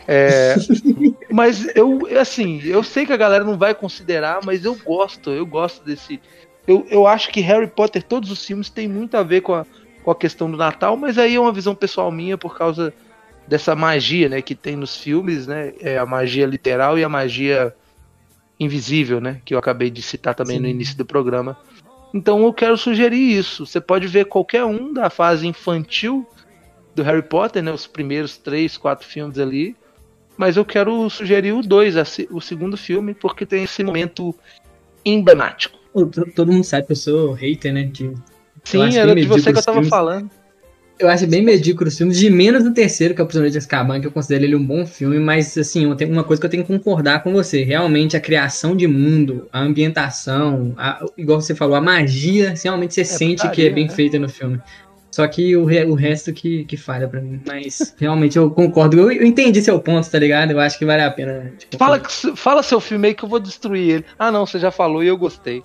É, mas eu, assim, eu sei que a galera não vai considerar, mas eu gosto, eu gosto desse. Eu, eu acho que Harry Potter, todos os filmes, tem muito a ver com a, com a questão do Natal, mas aí é uma visão pessoal minha por causa dessa magia, né, que tem nos filmes, né, é a magia literal e a magia invisível, né, que eu acabei de citar também Sim. no início do programa. Então eu quero sugerir isso. Você pode ver qualquer um da fase infantil do Harry Potter, né, os primeiros três, quatro filmes ali, mas eu quero sugerir o dois, a se- o segundo filme, porque tem esse momento emblemático. Todo mundo sabe que eu sou hater, né? De, Sim, era de você que eu tava filmes. falando. eu acho bem medíocre os filmes, de menos no terceiro, que é o Prisioneiro de Azkaban, que eu considero ele um bom filme, mas assim, uma coisa que eu tenho que concordar com você. Realmente, a criação de mundo, a ambientação, a- igual você falou, a magia, realmente você sente que é putaria, bem né? feita no filme. Só que o, re- o resto que, que falha pra mim. Mas realmente eu concordo. Eu, eu entendi seu ponto, tá ligado? Eu acho que vale a pena. tipo, Fala, que- fala seu filme aí que eu vou destruir ele. Ah, não, você já falou e eu gostei.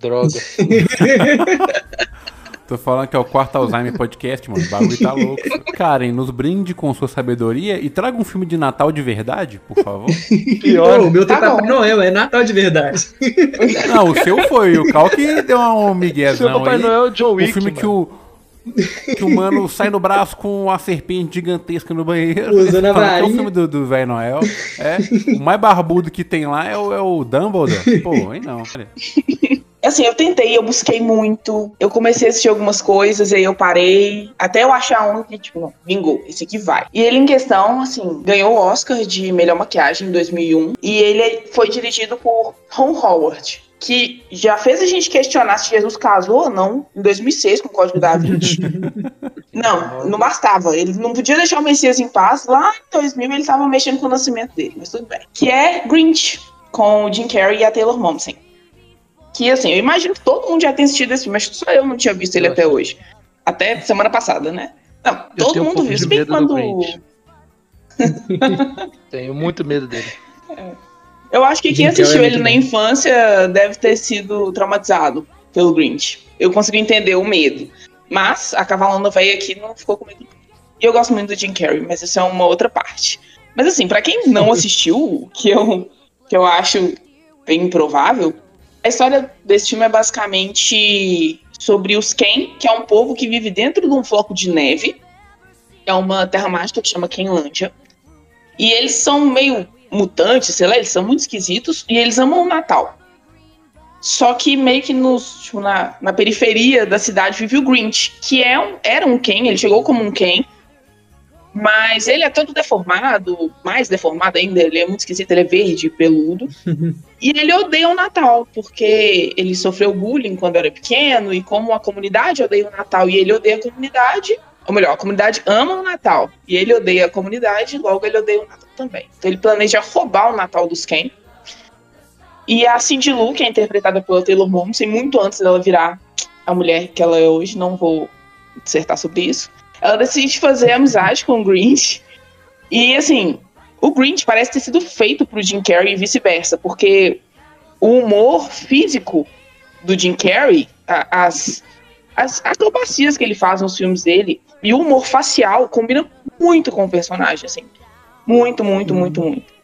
Droga. Tô falando que é o quarto Alzheimer Podcast, mano. O bagulho tá louco. Karen, nos brinde com sua sabedoria e traga um filme de Natal de verdade, por favor. Pior. O meu tem Tá Papai. Noel, é Natal de verdade. Não, o seu foi. O Cal que deu um Seu miguezão Papai aí. Noel é o John O Wick. filme que mano. o. Que o mano sai no braço com a serpente gigantesca no banheiro. Usando a que É o varinha. filme do, do Velho Noel. É. O mais barbudo que tem lá é o, é o Dumbledore. Pô, aí não. Assim, eu tentei, eu busquei muito. Eu comecei a assistir algumas coisas, aí eu parei. Até eu achar um que, tipo, não, vingou, esse aqui vai. E ele, em questão, assim, ganhou o Oscar de melhor maquiagem em 2001. E ele foi dirigido por Ron Howard. Que já fez a gente questionar se Jesus casou ou não em 2006 com o Código da Vinci. não, não bastava. Ele não podia deixar o Messias em paz. Lá em 2000 ele tava mexendo com o nascimento dele, mas tudo bem. Que é Grinch, com o Jim Carrey e a Taylor Momsen. Que assim, eu imagino que todo mundo já tenha assistido esse filme, mas só eu não tinha visto ele Eu até acho. hoje. Até semana passada, né? Não, Eu todo um mundo pouco viu. Se bem que quando. Tenho muito medo dele. Eu acho que quem assistiu ele na bom. infância deve ter sido traumatizado pelo Grinch. Eu consegui entender o medo. Mas a cavalona velha aqui não ficou com medo. E eu gosto muito do Jim Carrey, mas isso é uma outra parte. Mas assim, pra quem não assistiu, que eu, que eu acho bem improvável, a história desse filme é basicamente sobre os Ken, que é um povo que vive dentro de um floco de neve. É uma terra mágica que chama Kenlândia. E eles são meio mutantes, sei lá, eles são muito esquisitos e eles amam o Natal. Só que meio que nos, tipo, na, na periferia da cidade vive o Grinch, que é um, era um Ken, ele chegou como um Ken, mas ele é todo deformado, mais deformado ainda, ele é muito esquisito, ele é verde, peludo. e ele odeia o Natal, porque ele sofreu bullying quando era pequeno, e como a comunidade odeia o Natal e ele odeia a comunidade, ou melhor, a comunidade ama o Natal e ele odeia a comunidade, logo ele odeia o Natal também. Então ele planeja roubar o Natal dos Ken. E a Cindy Lou, que é interpretada pela Taylor Momsen, muito antes dela virar a mulher que ela é hoje, não vou dissertar sobre isso. Ela decide fazer amizade com o Grinch. E assim, o Grinch parece ter sido feito pro Jim Carrey e vice-versa, porque o humor físico do Jim Carrey, as, as acrobacias que ele faz nos filmes dele e o humor facial combina muito com o personagem, assim. Muito, muito, muito, muito.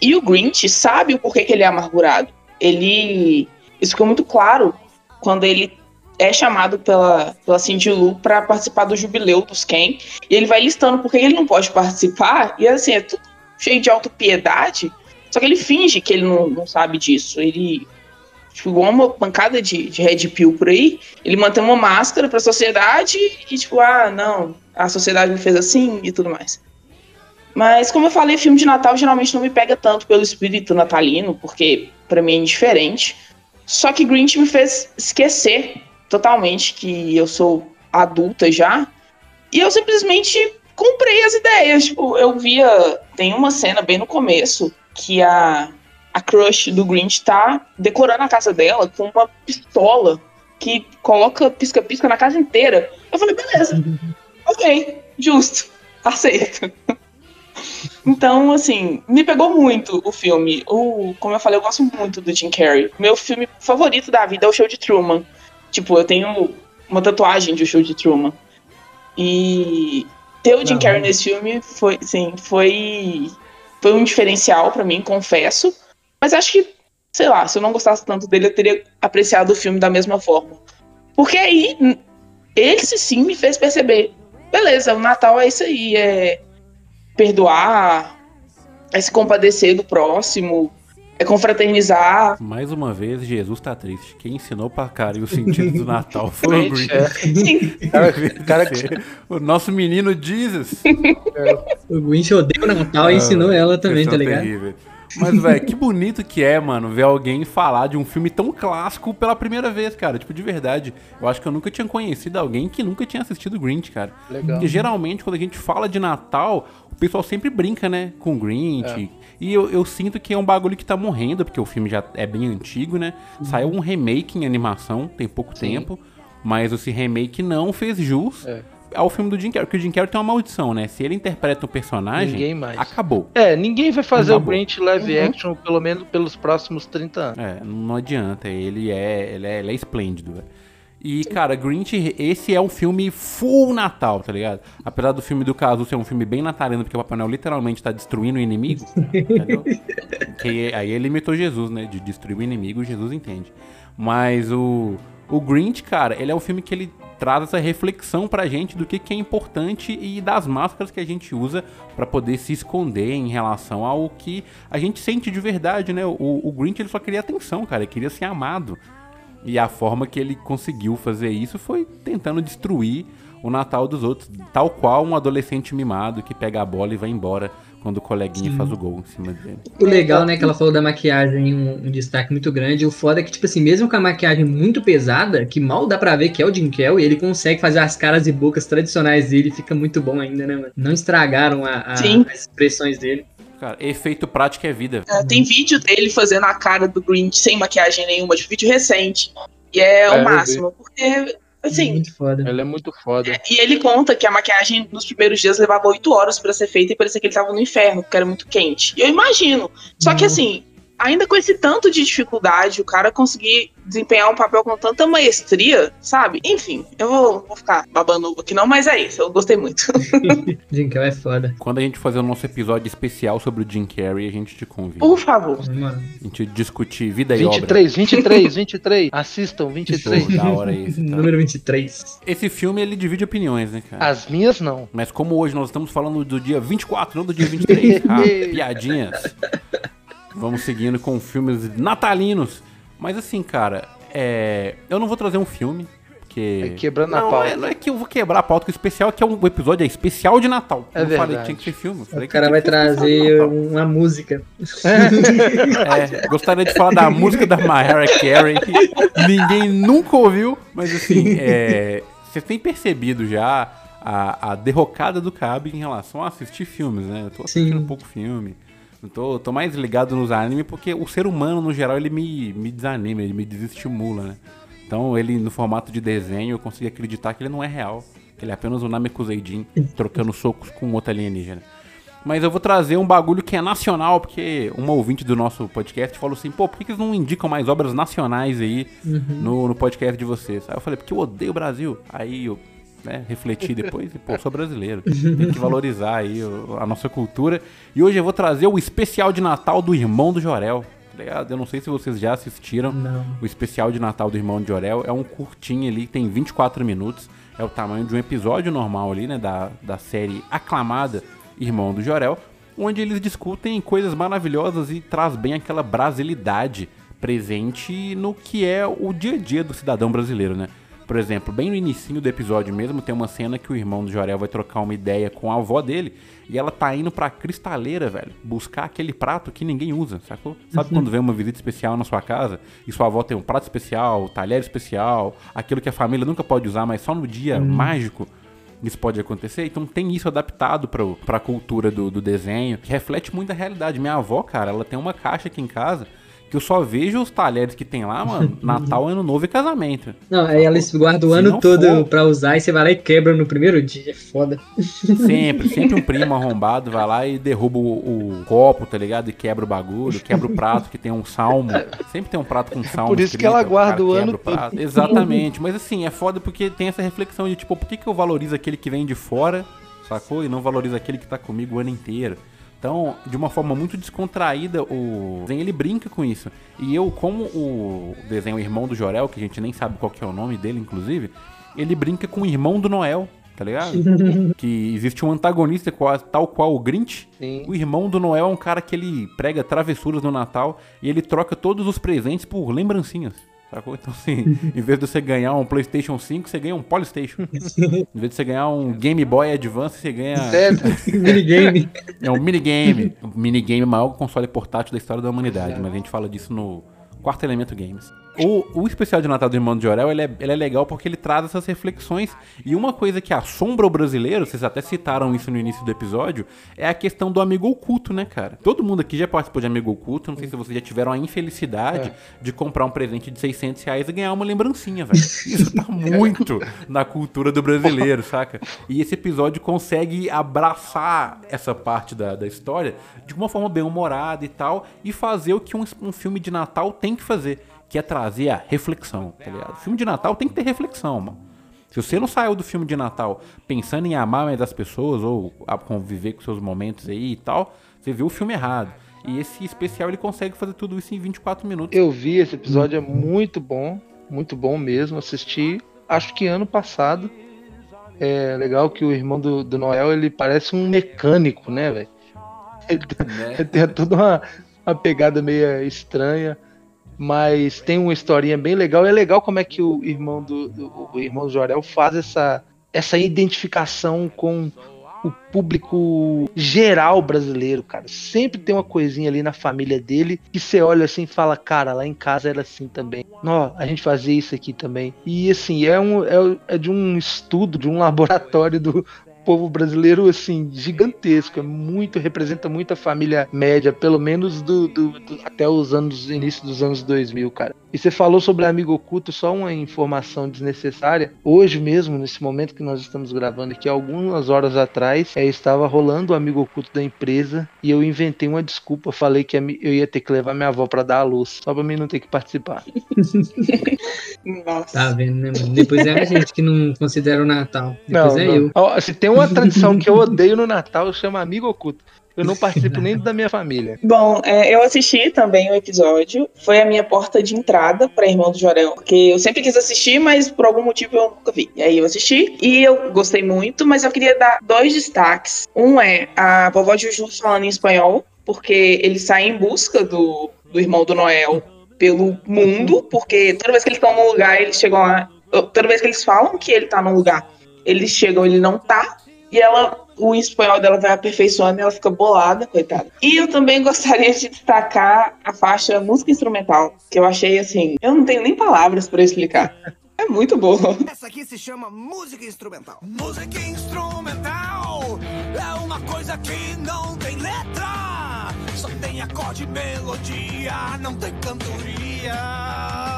E o Grinch sabe o porquê que ele é amargurado. Ele. Isso ficou muito claro quando ele é chamado pela, pela Cindy Lou para participar do jubileu dos Ken. E ele vai listando por que ele não pode participar. E assim, é tudo cheio de autopiedade. Só que ele finge que ele não, não sabe disso. Ele. Tipo, igual uma pancada de, de Red Pill por aí, ele mantém uma máscara pra sociedade e, tipo, ah, não, a sociedade me fez assim e tudo mais. Mas, como eu falei, filme de Natal geralmente não me pega tanto pelo espírito natalino, porque pra mim é indiferente. Só que Grinch me fez esquecer totalmente que eu sou adulta já. E eu simplesmente comprei as ideias. Tipo, eu via. Tem uma cena bem no começo que a, a crush do Grinch tá decorando a casa dela com uma pistola que coloca pisca-pisca na casa inteira. Eu falei, beleza, ok, justo, aceito. Então, assim, me pegou muito o filme. O, como eu falei, eu gosto muito do Jim Carrey. Meu filme favorito da vida é o Show de Truman. Tipo, eu tenho uma tatuagem de O Show de Truman. E ter o Jim Aham. Carrey nesse filme foi, sim, foi, foi um diferencial pra mim, confesso. Mas acho que, sei lá, se eu não gostasse tanto dele, eu teria apreciado o filme da mesma forma. Porque aí, ele sim me fez perceber. Beleza, o Natal é isso aí, é perdoar, é se compadecer do próximo, é confraternizar. Mais uma vez, Jesus tá triste. Quem ensinou pra cara e o sentido do Natal foi o Grinch. é. Sim, Cara, cara que- O nosso menino Jesus. O Grinch odeia o Natal e ensinou ela também, tá ligado? terrível. Mas, velho, que bonito que é, mano, ver alguém falar de um filme tão clássico pela primeira vez, cara. Tipo, de verdade. Eu acho que eu nunca tinha conhecido alguém que nunca tinha assistido Grinch, cara. Legal. Porque geralmente, quando a gente fala de Natal, o pessoal sempre brinca, né, com Grinch. E eu, eu sinto que é um bagulho que tá morrendo, porque o filme já é bem antigo, né? Saiu um remake em animação, tem pouco Sim. tempo. Mas esse remake não fez jus É. ao filme do Jim Carrey. Porque o Jim Carrey tem uma maldição, né? Se ele interpreta um personagem, Ninguém mais. acabou. É, ninguém vai fazer Acabou. o Grinch live action pelo menos pelos próximos 30 anos. É, não adianta. Ele é, ele é, ele é esplêndido, velho. E, cara, Grinch, esse é um filme full Natal, tá ligado? Apesar do filme do Cazu ser um filme bem natalino, porque o Papai Noel literalmente tá destruindo o inimigo, entendeu? Que aí ele imitou Jesus, né? De destruir o inimigo, Jesus entende. Mas o, o Grinch, cara, ele é um filme que ele traz essa reflexão pra gente do que, que é importante e das máscaras que a gente usa pra poder se esconder em relação ao que a gente sente de verdade, né? O, o Grinch ele só queria atenção, cara, ele queria ser amado. E a forma que ele conseguiu fazer isso foi tentando destruir o Natal dos outros, tal qual um adolescente mimado que pega a bola e vai embora quando o coleguinha faz o gol em cima dele. O legal, né, que ela falou da maquiagem, um, um destaque muito grande. O foda é que, tipo assim, mesmo com a maquiagem muito pesada, que mal dá pra ver que é o Jim Carrey, ele consegue fazer as caras e bocas tradicionais dele, fica muito bom ainda, né, mano? Não estragaram a- a- Sim. as expressões dele. Cara, efeito prático é vida. É, tem vídeo dele fazendo a cara do Grinch sem maquiagem nenhuma, de vídeo recente. E é, É, o máximo, porque, assim, Muito foda. Ele é muito foda. e ele conta que a maquiagem nos primeiros dias levava oito horas pra ser feita e parecia que ele tava no inferno, porque era muito quente. E eu imagino. Só que Uhum. assim, ainda com esse tanto de dificuldade, o cara conseguir desempenhar um papel com tanta maestria, sabe? Enfim, eu vou, vou ficar babando aqui não, mas é isso, eu gostei muito. Jim Carrey é foda. Quando a gente fazer o nosso episódio especial sobre o Jim Carrey, a gente te convida. Por favor. Mano, A gente discutir vida e obra. 23, 23, 23. Assistam, 23. Show, da hora esse, tá? número 23. Esse filme, ele divide opiniões, né, cara? As minhas não. Mas como hoje nós estamos falando do dia 24, não do dia 23, ah, piadinhas. Vamos seguindo com filmes natalinos. Mas assim, cara, é... eu não vou trazer um filme, porque... É quebrando a não, pauta. É, não é que eu vou quebrar a pauta, que o especial é que é um episódio é especial de Natal. É eu falei que tinha que ser filme. O cara vai trazer uma música. É, gostaria de falar da música da Mariah Carey, que ninguém nunca ouviu, mas assim, é, você tem percebido já a, a derrocada do Cabe em relação a assistir filmes, né? Eu tô assistindo Sim. um pouco filme, eu tô, tô mais ligado nos animes porque o ser humano, no geral, ele me, me desanima, ele me desestimula, né? Então, ele no formato de desenho, eu consigo acreditar que ele não é real, que ele é apenas um Namekuseidin trocando socos com outro alienígena. Mas eu vou trazer um bagulho que é nacional, porque uma ouvinte do nosso podcast falou assim, pô, por que eles não indicam mais obras nacionais aí no, no podcast de vocês? Aí eu falei, porque eu odeio o Brasil. Aí eu né, refleti depois e, pô, sou brasileiro. Tem que valorizar aí a nossa cultura. E hoje eu vou trazer o especial de Natal do Irmão do Jorel. Tá? Eu não sei se vocês já assistiram. Não. O especial de Natal do Irmão de Jorel é um curtinho ali, tem 24 minutos. É o tamanho de um episódio normal ali, né? Da, da série aclamada Irmão do Jorel. Onde eles discutem coisas maravilhosas e traz bem aquela brasilidade presente no que é o dia a dia do cidadão brasileiro, né? Por exemplo, bem no início do episódio mesmo, tem uma cena que o irmão do Jorel vai trocar uma ideia com a avó dele e ela tá indo pra cristaleira, velho, buscar aquele prato que ninguém usa, sacou? Sabe quando vem uma visita especial na sua casa e sua avó tem um prato especial, talher especial, aquilo que a família nunca pode usar, mas só no dia mágico isso pode acontecer. Então tem isso adaptado pro, pra cultura do, do desenho, que reflete muito a realidade. Minha avó, cara, ela tem uma caixa aqui em casa que eu só vejo os talheres que tem lá, mano, Natal, Ano Novo e casamento. Não, aí elas guardam o Se ano não todo for- pra usar e você vai lá e quebra no primeiro dia. É foda. Sempre, sempre um primo arrombado vai lá e derruba o, o copo, tá ligado? E quebra o bagulho, quebra o prato que tem um salmo. Sempre tem um prato com salmo. por isso que escrito, ela o cara guarda o quebra ano prato. Exatamente, mas assim, é foda porque tem essa reflexão de tipo, por que, que eu valorizo aquele que vem de fora, sacou? E não valorizo aquele que tá comigo o ano inteiro. Então, de uma forma muito descontraída, o desenho ele brinca com isso. E eu, como o desenho Irmão do Jorel, que a gente nem sabe qual que é o nome dele, inclusive, ele brinca com o irmão do Noel, tá ligado? que existe um antagonista tal qual o Grinch. Sim. O irmão do Noel é um cara que ele prega travessuras no Natal e ele troca todos os presentes por lembrancinhas. Sacou? Então, assim, em vez de você ganhar um PlayStation 5, você ganha um Polystation. em vez de você ganhar um Game Boy Advance, você ganha. Sério? Minigame. É um minigame. O minigame é o maior console portátil da história da humanidade, mas a gente fala disso no Quarto Elemento Games. O, o especial de Natal do Irmão de Jorel, ele é, ele é legal porque ele traz essas reflexões. E uma coisa que assombra o brasileiro, vocês até citaram isso no início do episódio, é a questão do amigo oculto, né, cara? Todo mundo aqui já participou de amigo oculto, não sei se vocês já tiveram a infelicidade de comprar um presente de 600 reais e ganhar uma lembrancinha, velho. Isso tá muito na cultura do brasileiro, saca? E esse episódio consegue abraçar essa parte da, da história de uma forma bem humorada e tal, e fazer o que um, um filme de Natal tem que fazer, que é trazer a reflexão, tá ligado? filme de Natal tem que ter reflexão, mano. Se você não saiu do filme de Natal pensando em amar mais as pessoas ou conviver com seus momentos aí e tal, você viu o filme errado. E esse especial ele consegue fazer tudo isso em 24 minutos. Eu vi esse episódio, é muito bom, muito bom mesmo. Assisti, acho que ano passado. É legal que o irmão do, do Noel ele parece um mecânico, né, velho? Ele, tem- Né? ele tem toda uma, uma pegada meio estranha, mas tem uma historinha bem legal. É legal como é que o irmão do, do- o irmão Jorel faz essa, essa identificação com o público geral brasileiro, cara. Sempre tem uma coisinha ali na família dele que você olha assim e fala, cara, lá em casa era assim também. Ó, a gente fazia isso aqui também. E assim, é, um, é, é de um estudo, de um laboratório do povo brasileiro, assim, gigantesco. É muito, representa muito a família média, pelo menos do, do- do- até os anos, início dos anos 2000, cara. E você falou sobre amigo oculto, só uma informação desnecessária. Hoje mesmo, nesse momento que nós estamos gravando aqui, algumas horas atrás, é, estava rolando o amigo oculto da empresa e eu inventei uma desculpa. Falei que eu ia ter que levar minha avó pra dar a luz, só pra mim não ter que participar. Nossa. Tá vendo, né, mano? Depois é a gente que não considera o Natal. Depois não, é não. eu. Ó, Se tem uma tradição que eu odeio no Natal, chama amigo oculto. Eu não participo nem da minha família. Bom, é, eu assisti também o episódio. Foi a minha porta de entrada pra Irmão do Jorel. Porque eu sempre quis assistir, mas por algum motivo eu nunca vi. E aí eu assisti e eu gostei muito, mas eu queria dar dois destaques. Um é a vovó Juju falando em espanhol, porque ele sai em busca do, do irmão do Noel pelo mundo, porque toda vez que eles estão num lugar, eles chegam lá. Toda vez que eles falam que ele tá num lugar, eles chegam, ele não tá. E ela, o espanhol dela vai aperfeiçoando e ela fica bolada, coitada. E eu também gostaria de destacar a faixa música instrumental, que eu achei assim, eu não tenho nem palavras pra explicar. É muito boa. Essa aqui se chama música instrumental. Música instrumental é uma coisa que não tem letra. Só tem acorde e melodia, não tem cantoria.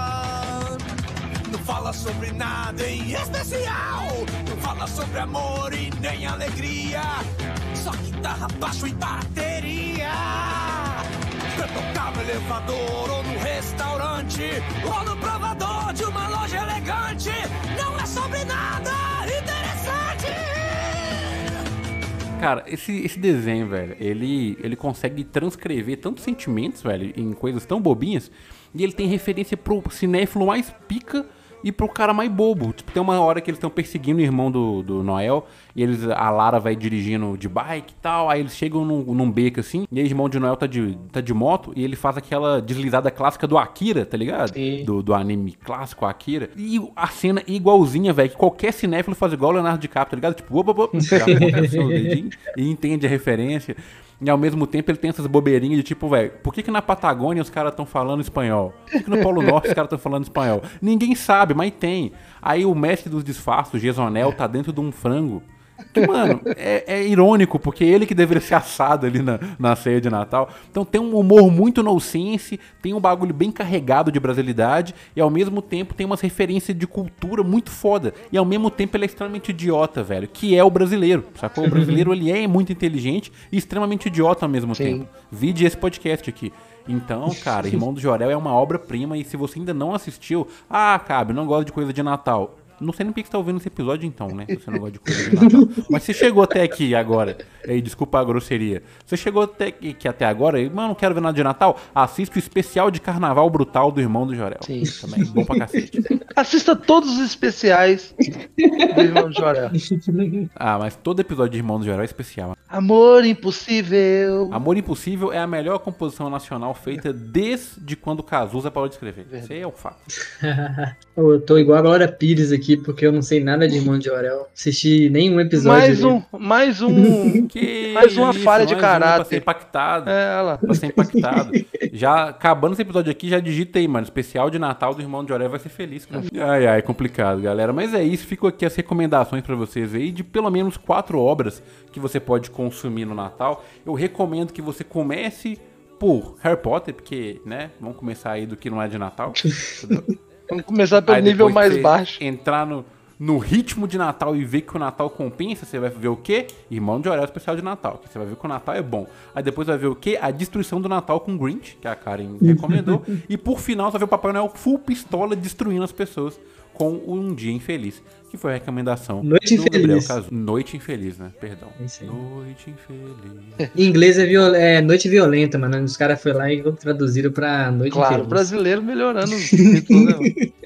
Não fala sobre nada em especial. Não fala sobre amor e nem alegria. Só guitarra, baixo e bateria. Pra tocar no elevador ou no restaurante Ou no provador de uma loja elegante Não é sobre nada interessante Cara, esse, esse desenho, velho, ele, ele consegue transcrever tantos sentimentos, velho, em coisas tão bobinhas, e ele tem referência pro cinéfilo mais pica e pro cara mais bobo. Tipo, tem uma hora que eles estão perseguindo o irmão do, do Noel, e eles, a Lara vai dirigindo de bike e tal, aí eles chegam num, num beco assim, e aí irmão de Noel tá de, tá de moto, e ele faz aquela deslizada clássica do Akira, tá ligado? Sim. Do, do anime clássico Akira. E a cena igualzinha, velho, que qualquer cinéfilo faz igual o Leonardo DiCaprio, tá ligado? Tipo, opa, opa, e entende a referência. E ao mesmo tempo ele tem essas bobeirinhas de tipo, velho, por que, que na Patagônia os caras estão falando espanhol? Por que, que no Polo Norte os caras estão falando espanhol? Ninguém sabe, mas tem. Aí o mestre dos disfarces, o Gesonel, tá dentro de um frango. Que, mano, é, é irônico, porque ele que deveria ser assado ali na, na ceia de Natal. Então tem um humor muito nonsense, tem um bagulho bem carregado de brasilidade, e ao mesmo tempo tem umas referências de cultura muito foda. E ao mesmo tempo ele é extremamente idiota, velho, que é o brasileiro, sacou? O brasileiro ele é muito inteligente e extremamente idiota ao mesmo Sim. tempo. Vide esse podcast aqui. Então, cara, Irmão do Jorel é uma obra-prima e se você ainda não assistiu, ah, cabe, não gosta de coisa de Natal. Não sei nem por que você tá ouvindo esse episódio então, né? Se você não gosta de coisa de Natal. Mas você chegou até aqui agora. Aí, desculpa a grosseria. Você chegou até aqui aqui até agora e, mano, não quero ver nada de Natal. Assiste o especial de carnaval brutal do Irmão do Jorel. Sim. Também, bom pra cacete. Assista todos os especiais do Irmão de Jorel. Ah, mas todo episódio de Irmão do Jorel é especial. Amor impossível. Amor Impossível é a melhor composição nacional feita desde quando Cazuza parou de escrever. Isso aí é o fato. Eu tô igual a Glória Pires aqui, porque eu não sei nada de Irmão de Orel. Assisti nenhum episódio. Mais um, mais um. Que Mais uma falha de mais um Pra caráter. ser impactado. É, olha lá. Pra ser impactado. Já acabando esse episódio aqui, já digita aí, mano. Especial de Natal do Irmão de Oré vai ser feliz, cara. Ai, ai, complicado, galera. Mas é isso. Ficam aqui as recomendações pra vocês aí de pelo menos quatro obras que você pode consumir no Natal. Eu recomendo que você comece por Harry Potter, porque, né? Vamos começar aí do que não é de Natal. Vamos começar pelo Aí nível mais baixo. Entrar no, no ritmo de Natal e ver que o Natal compensa, você vai ver o quê? Irmão de Orel especial de Natal. Que você vai ver que o Natal é bom. Aí depois vai ver o quê? A destruição do Natal com Grinch, que a Karen recomendou. e por final você vai ver o Papai Noel full pistola destruindo as pessoas com Um Dia Infeliz. Que foi a recomendação Noite do Gabriel Infeliz. Casu. Noite Infeliz, né? Perdão. É. Noite Infeliz. Em inglês é, viol- é Noite Violenta, mano. Os caras foram lá e traduziram pra Noite Claro, Infeliz. brasileiro melhorando os?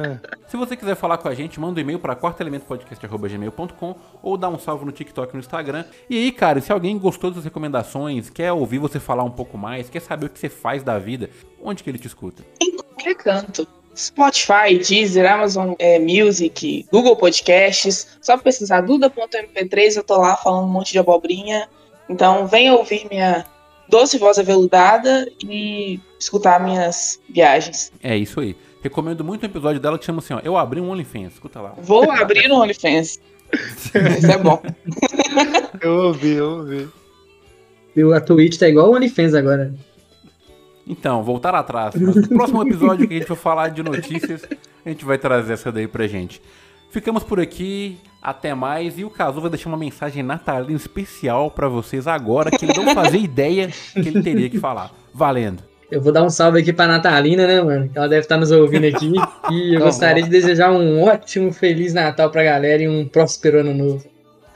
É. Se você quiser falar com a gente, manda um e-mail para quartoelementopodcast.gmail.com ou dá um salve no TikTok e no Instagram. E aí, cara, se alguém gostou das recomendações, quer ouvir você falar um pouco mais, quer saber o que você faz da vida, onde que ele te escuta? Em qualquer canto. Spotify, Deezer, Amazon é, Music, Google Podcasts. Só pesquisar duda.mp3, eu tô lá falando um monte de abobrinha. Então venha ouvir minha doce voz aveludada e escutar minhas viagens. É isso aí. Recomendo muito um episódio dela que chama assim, ó, Eu Abri um OnlyFans, escuta lá. Vou abrir um OnlyFans. Isso é bom. Eu ouvi, eu ouvi. A Twitch tá igual o OnlyFans agora. Então, voltar atrás. Mas no próximo episódio que a gente for falar de notícias, a gente vai trazer essa daí pra gente. Ficamos por aqui, até mais. E o Cazu vai deixar uma mensagem natalina especial pra vocês agora, que ele não fazia ideia que ele teria que falar. Valendo. Eu vou dar um salve aqui pra Natalina, né, mano? Que ela deve estar nos ouvindo aqui. E eu Tá gostaria de desejar um ótimo, feliz Natal pra galera e um próspero ano novo.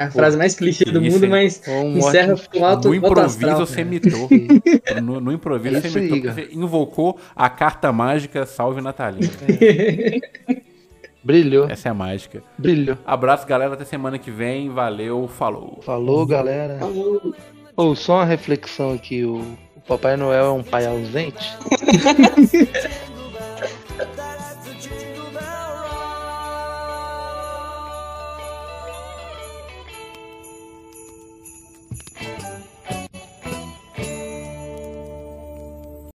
A frase mais clichê do mundo, mas Um encerra ótimo- com alto, no alto improviso astral, você cara. mitou. No, no improviso É você isso aí, mitou. cara. Você invocou a carta mágica Salve Natalina. Brilhou, Essa é a mágica. brilhou. Abraço, galera. Até semana que vem. Valeu, falou. Falou, galera. Ou só uma reflexão aqui, o, o Papai Noel é um pai ausente?